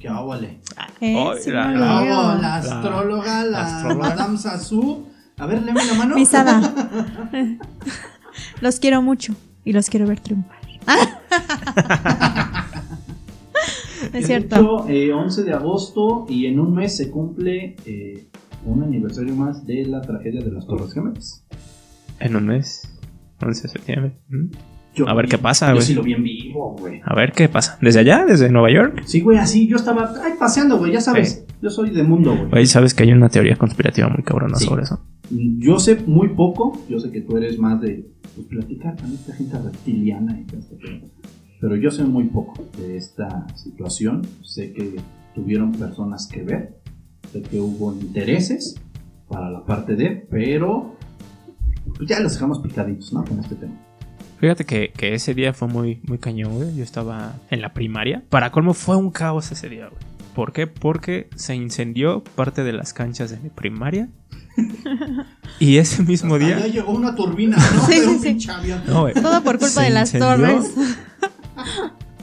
Que ábale. ¿Eh? Signo la- la- la La- astróloga, la, astróloga. Madame Sassou. A ver, léeme la mano. Misada. los quiero mucho y los quiero ver triunfar. Es cierto. hecho, eh, 11 de agosto y en un mes se cumple eh, un aniversario más de la tragedia de las Torres Gemelas. En un mes, 11 de septiembre. ¿Mm? Yo A ver vi- qué pasa, Yo güey. sí lo vi en vivo, güey. A ver qué pasa. ¿Desde allá? ¿Desde Nueva York? Sí, güey, así yo estaba ay, paseando, güey, ya sabes. Yo soy de mundo, güey. Oye, sabes que hay una teoría conspirativa muy cabrona Sí. sobre eso. Yo sé muy poco, yo sé que tú eres más de pues, platicar con esta gente reptiliana y todo este. Pero yo sé muy poco de esta situación. Sé que tuvieron personas que ver, sé que hubo intereses para la parte de, pero pues, ya los dejamos picaditos, ¿no? Con este tema. Fíjate que, que ese día fue muy, muy cañón, güey. Yo estaba en la primaria. Para colmo fue un caos ese día, güey. ¿Por qué? Porque se incendió parte de las canchas de mi primaria. y ese mismo Hasta día... allá llegó una turbina, ¿no? Sí, sí. No, güey. Todo por culpa Se de las torres.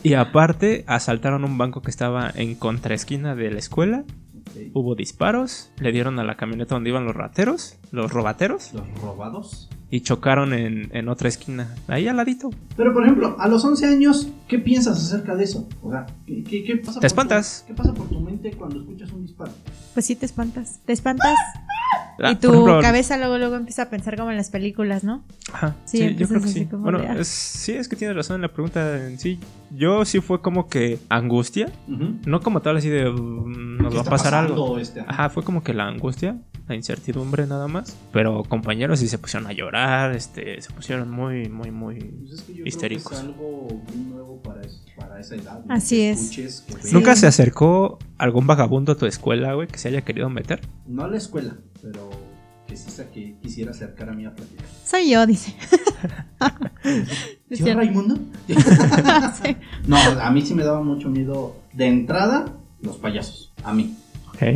Y aparte, asaltaron un banco que estaba en contraesquina de la escuela. Hubo disparos, le dieron a la camioneta donde iban los rateros, los robateros, Los robados. Y chocaron en, en otra esquina, ahí al ladito. Pero, por ejemplo, a los 11 años, ¿qué piensas acerca de eso? O sea, ¿qué, qué- qué pasa Te por espantas. tu- ¿Qué pasa por tu mente cuando escuchas un disparo? Pues sí, te espantas. Te espantas Ah, y tu ejemplo, cabeza luego luego empieza a pensar como en las películas, ¿no? Ajá, Sí, sí, yo creo que sí. Bueno, ah. es- sí, es que tienes razón en la pregunta en sí. Yo sí fue como que angustia, no como tal así de "Mm, nos ¿Qué va a pasar algo. este? Ajá, fue como que la angustia, la incertidumbre nada más. Pero compañeros sí se pusieron a llorar, este, se pusieron muy, muy, muy... Pues es que yo histéricos. Creo que es algo muy nuevo para, es- para esa edad. ¿no? Así Que es. escuches, que veas. ¿Nunca se acercó algún vagabundo a tu escuela, güey, que se haya querido meter? No a la escuela, pero que sí que quisiera acercar a mí a platicar. Soy yo, dice. Es ¿Tío cierto. Raimundo? Sí. No, a mí sí me daba mucho miedo. De entrada, los payasos. A mí.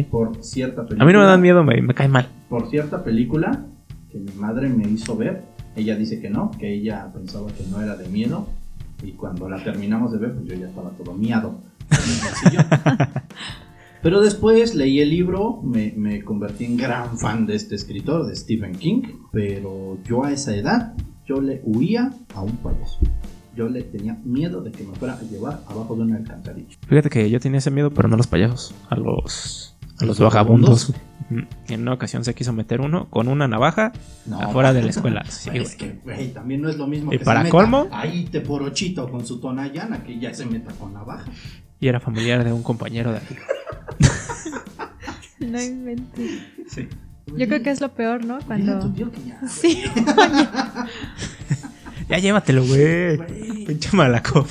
Por cierta película. A mí no me dan miedo, me, me cae mal. Por cierta película que mi madre me hizo ver. Ella dice que no, que ella pensaba que no era de miedo. Y cuando la terminamos de ver, pues yo ya estaba todo miado. Pero después leí el libro, me, me convertí en gran fan de este escritor, de Stephen King. Pero yo a esa edad, yo le huía a un payaso. Yo le tenía miedo de que me fuera a llevar abajo de una alcantarilla. Fíjate que yo tenía ese miedo, pero no a los payasos, a los, a los ¿Los vagabundos? En una ocasión se quiso meter uno con una navaja No, afuera de la escuela. Sí, es que, güey, también no es lo mismo ¿Y que para se meta colmo? ahí te porochito con su tonallana que ya se meta con navaja. Y era familiar de un compañero de aquí. No inventes. Sí. Yo creo que es lo peor, ¿no? Cuando. tu tío que ya, Sí. Ya llévatelo, güey. Güey. Pinche mala copa.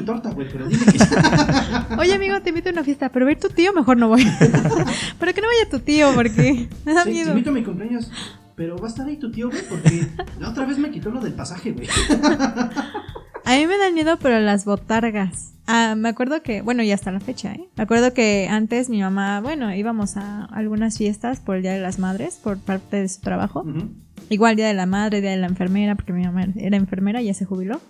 Mi torta, güey, pero dile que ya. Oye, amigo, te invito a una fiesta, pero ver tu tío, mejor no voy. pero que no vaya tu tío, porque me da Sí, te miedo. invito a mi cumpleaños. Pero va a estar ahí tu tío, güey, porque la otra vez me quitó lo del pasaje, güey. A mí me dan miedo, pero las botargas. Ah, me acuerdo que, bueno, ya hasta la fecha, ¿eh? Me acuerdo que antes mi mamá, bueno, íbamos a algunas fiestas por el Día de las Madres, por parte de su trabajo. Igual Día de la Madre, Día de la Enfermera, porque mi mamá era enfermera, ya se jubiló.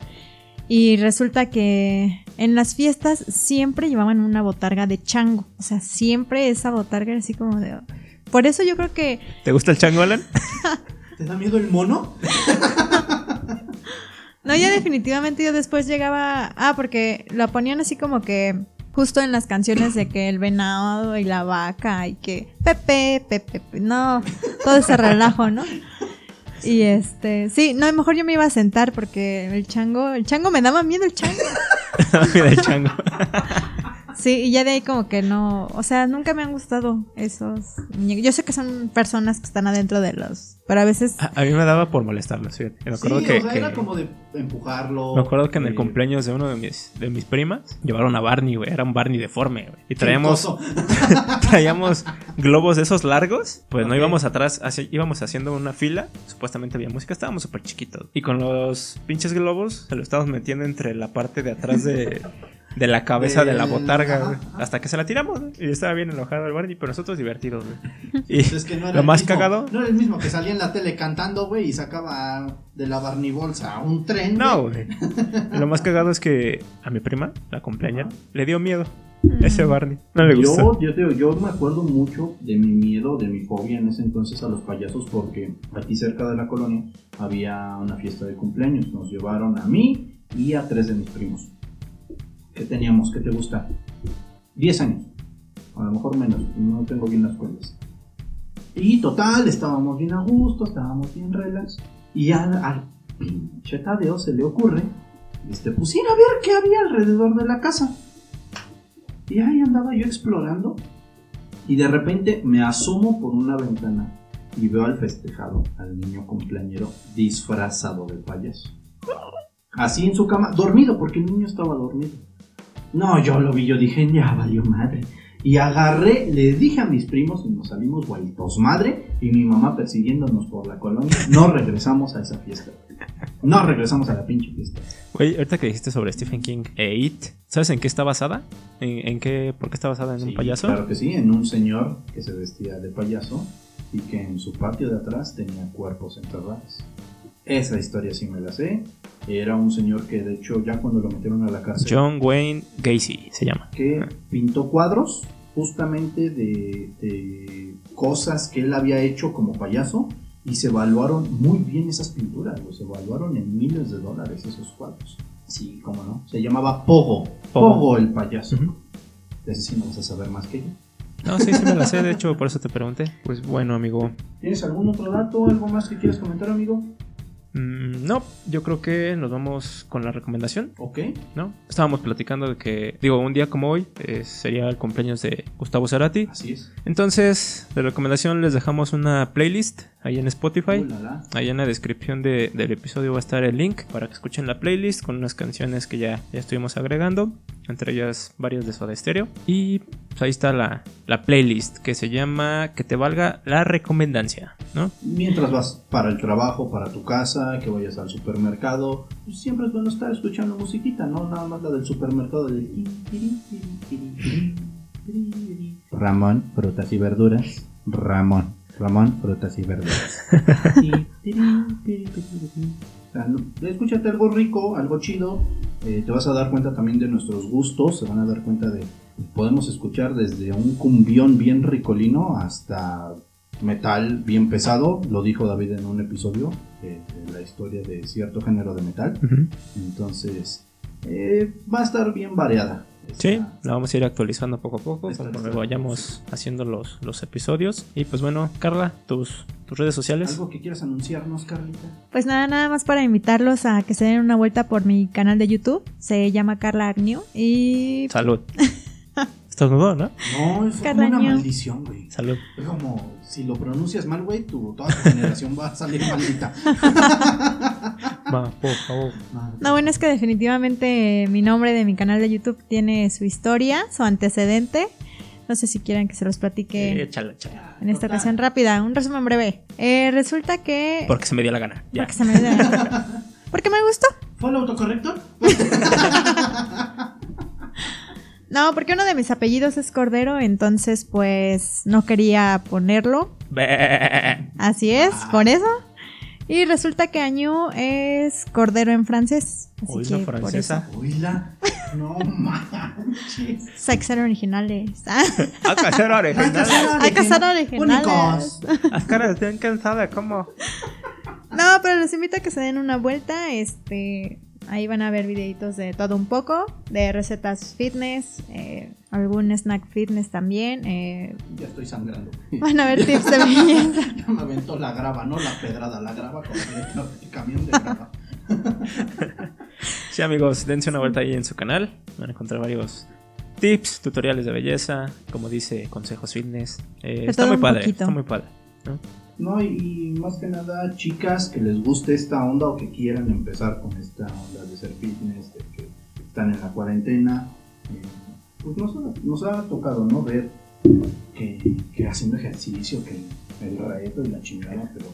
Y resulta que en las fiestas siempre llevaban una botarga de chango. O sea, siempre esa botarga era así como de... Por eso yo creo que ¿Te gusta el chango, Alan? ¿Te da miedo el mono? No, ya definitivamente yo después llegaba. Ah, porque la ponían así como que. Justo en las canciones de que el venado y la vaca y que. Pepe, Pepe, Pepe. No, todo ese relajo, ¿no? Y este. Sí, no, mejor yo me iba a sentar porque el chango. El chango me daba miedo, el chango. Mira el chango. Sí, y ya de ahí como que no, o sea, nunca me han gustado esos muñecos. Yo sé que son personas que están adentro de los, pero a veces A, a mí me daba por molestarlos, fíjate. Me Sí, acuerdo que, o sea, que- era como de empujarlo. me acuerdo que en el eh, cumpleaños de uno de mis, de mis primas llevaron a Barney, güey. Era un Barney deforme, güey. Y traíamos, traíamos globos de esos largos. Pues no íbamos atrás, hacia- íbamos haciendo una fila. Supuestamente había música, estábamos súper chiquitos. Y con los pinches globos se lo estábamos metiendo entre la parte de atrás de, de la cabeza de la botarga, güey. Hasta que se la tiramos, güey. Y estaba bien enojado el Barney, pero nosotros divertidos, güey. Y Pues es que no era lo más mismo- cagado. No era el mismo que salía en la tele cantando, güey, y sacaba de la barnibolsa a un tren. No, güey. Lo más cagado es que a mi prima, la cumpleañera, le dio miedo ese Barney. No le gustó. Yo, yo, te digo, yo me acuerdo mucho de mi miedo, de mi fobia en ese entonces a los payasos porque aquí cerca de la colonia había una fiesta de cumpleaños. Nos llevaron a mí y a tres de mis primos. ¿Qué teníamos? ¿Qué te gusta? 10 años. A lo mejor menos, no tengo bien las cuentas. Y total, estábamos bien a gusto, estábamos bien relax. Y al, al pinche se le ocurre, este, pues ir a ver qué había alrededor de la casa. Y ahí andaba yo explorando. Y de repente me asomo por una ventana y veo al festejado, al niño cumpleañero, disfrazado de payaso. Así en su cama, dormido, porque el niño estaba dormido. No, yo lo vi, yo dije, ya valió madre. Y agarré, le dije a mis primos y nos salimos vueltos madre y mi mamá persiguiéndonos por la colonia. No regresamos a esa fiesta. No regresamos a la pinche fiesta. Güey, ahorita que dijiste sobre Stephen King e It, ¿sabes en qué está basada? ¿En, en qué? ¿Por qué está basada en un Sí, payaso? Claro que sí, en un señor que se vestía de payaso y que en su patio de atrás tenía cuerpos enterrados. Esa historia sí me la sé. Era un señor que de hecho ya cuando lo metieron a la cárcel John Wayne Gacy se llama. que pintó cuadros justamente de, de cosas que él había hecho como payaso y se evaluaron muy bien esas pinturas, se evaluaron en miles de dólares esos cuadros. Sí, cómo no. Se llamaba Pogo. Pogo. Pogo, el payaso. De ese sí no vas a saber más que yo. No, sí, sí me la sé, de hecho, por eso te pregunté. Pues bueno, amigo. ¿Tienes algún otro dato, algo más que quieras comentar, amigo? Mm, no, yo creo que nos vamos con la recomendación, Ok. ¿no? Estábamos platicando de que, digo, un día como hoy eh, sería el cumpleaños de Gustavo Cerati. Así es. Entonces, de recomendación les dejamos una playlist ahí en Spotify. Ulala. Ahí en la descripción de- del episodio va a estar el link para que escuchen la playlist con unas canciones que ya, ya estuvimos agregando, entre ellas varias de Soda Stereo. Y pues, ahí está la, la playlist que se llama Que te valga la recomendancia, ¿no? Mientras vas para el trabajo, para tu casa, que vayas al supermercado, pues siempre es bueno estar escuchando musiquita, ¿no? Nada más la del supermercado del... Ramón, frutas y verduras. Ramón, Ramón, frutas y verduras. O sea, no- escúchate algo rico, algo chido. eh, te vas a dar cuenta también de nuestros gustos. Se van a dar cuenta de. Podemos escuchar desde un cumbión bien ricolino hasta metal bien pesado. Lo dijo David en un episodio eh, de la historia de cierto género de metal. Entonces, eh, va a estar bien variada. Sí, la vamos a ir actualizando poco a poco conforme vayamos haciendo los, los episodios. Y pues bueno, Carla, tus, tus redes sociales. ¿Algo que quieras anunciarnos, Carlita? Pues nada, nada más para invitarlos a que se den una vuelta por mi canal de YouTube. Se llama Carla Agnew. Y Salud. Estás nudo, ¿no? No, es una maldición, güey. Salud. Es como, si lo pronuncias mal, güey, tu, toda tu generación va a salir maldita. Va, por favor. no, bueno, es que definitivamente mi nombre de mi canal de YouTube tiene su historia, su antecedente. No sé si quieren que se los platique Échala, échala. en esta Total. ocasión rápida. Un resumen breve. Eh, resulta que... Porque se me dio la gana. Ya. Porque se me dio la- Porque me gustó. ¿Fue el autocorrector? No, porque uno de mis apellidos es Cordero, entonces pues no quería ponerlo. Así es, por eso. Y resulta que Añú es Cordero en francés. Así Uy, que la por francesa. Oíla. No manches. que ser originales. Ah, A casero original. Hay que ser originales. Únicos. Las caras de quién sabe cómo. No, pero los invito a que se den una vuelta. Este, ahí van a ver videitos de todo un poco, de recetas fitness, eh, algún snack fitness también. eh, Ya estoy sangrando. van a ver tips de belleza. Ya me aventó la grava, no la pedrada, la grava con el, camión de grava. Sí, amigos, dense una vuelta ahí en su canal. Van a encontrar varios tips, tutoriales de belleza, como dice, consejos fitness. Eh, está muy padre, está muy padre. ¿No? Y, y más que nada, chicas que les guste esta onda o que quieran empezar con esta onda de ser fitness, de que están en la cuarentena, eh, pues nos ha, nos ha tocado, ¿no? Ver que, que haciendo ejercicio, que el reto y la chingada, pero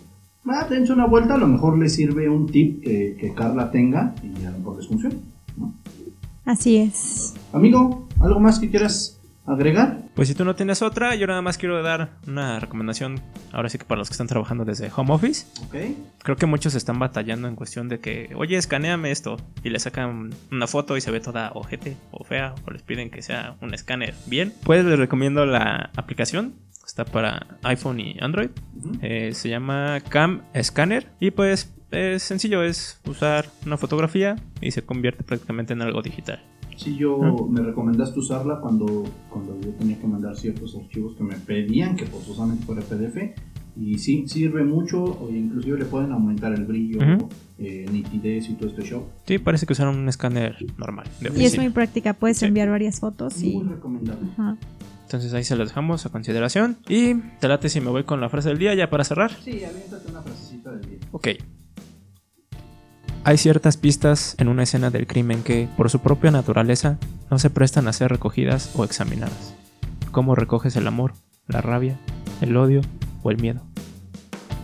ah, dense una vuelta, a lo mejor les sirve un tip que, que Carla tenga y a lo mejor les funciona, ¿no? Así es. Amigo, ¿algo más que quieras agregar? Pues si tú no tienes otra, yo nada más quiero dar una recomendación, ahora sí que para los que están trabajando desde home office. Ok. Creo que muchos están batallando en cuestión de que, oye, escaneame esto. Y le sacan una foto y se ve toda ojete o fea. O les piden que sea un escáner bien. Pues les recomiendo la aplicación. Está para iPhone y Android. Eh, se llama Cam Scanner. Y pues es sencillo, es usar una fotografía y se convierte prácticamente en algo digital. Sí, yo me recomendaste usarla cuando, cuando yo tenía que mandar ciertos archivos que me pedían que forzosamente fuera PDF. Y sí, sirve mucho, o inclusive le pueden aumentar el brillo, eh, nitidez y todo este show. Sí, parece que usaron un escáner normal. De Y es muy práctica, puedes Sí. enviar varias fotos y... Muy recomendable. Ajá. Entonces ahí se los dejamos a consideración. Y te late si me voy con la frase del día ya para cerrar. Sí, aviéntate una frasecita del día. Ok. Hay ciertas pistas en una escena del crimen que, por su propia naturaleza, no se prestan a ser recogidas o examinadas. ¿Cómo recoges el amor, la rabia, el odio o el miedo?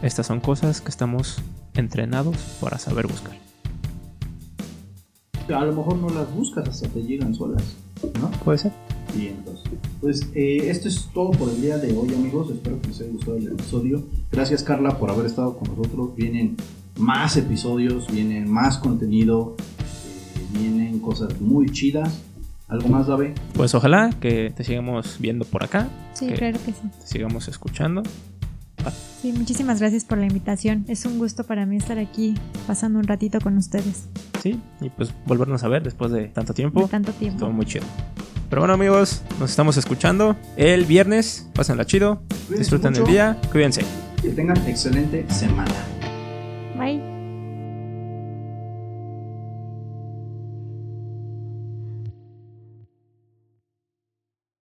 Estas son cosas que estamos entrenados para saber buscar. A lo mejor no las buscas hasta te llegan solas, ¿no? ¿Puede ser? Y entonces, pues eh, esto es todo por el día de hoy, amigos. Espero que les haya gustado el episodio. Gracias, Carla, por haber estado con nosotros. Vienen más episodios, vienen más contenido, eh, vienen cosas muy chidas. ¿Algo más, Dave? Pues ojalá que te sigamos viendo por acá, Sí, Ok. claro que sí. te sigamos escuchando. Sí, muchísimas gracias por la invitación. Es un gusto para mí estar aquí pasando un ratito con ustedes. Sí, y pues volvernos a ver después de tanto De tiempo. tanto tiempo. Estuvo muy chido. Pero bueno amigos, nos estamos escuchando el viernes. Pásenla chido. Cuídense Disfruten el mucho. día. Cuídense. Que tengan excelente semana. Bye.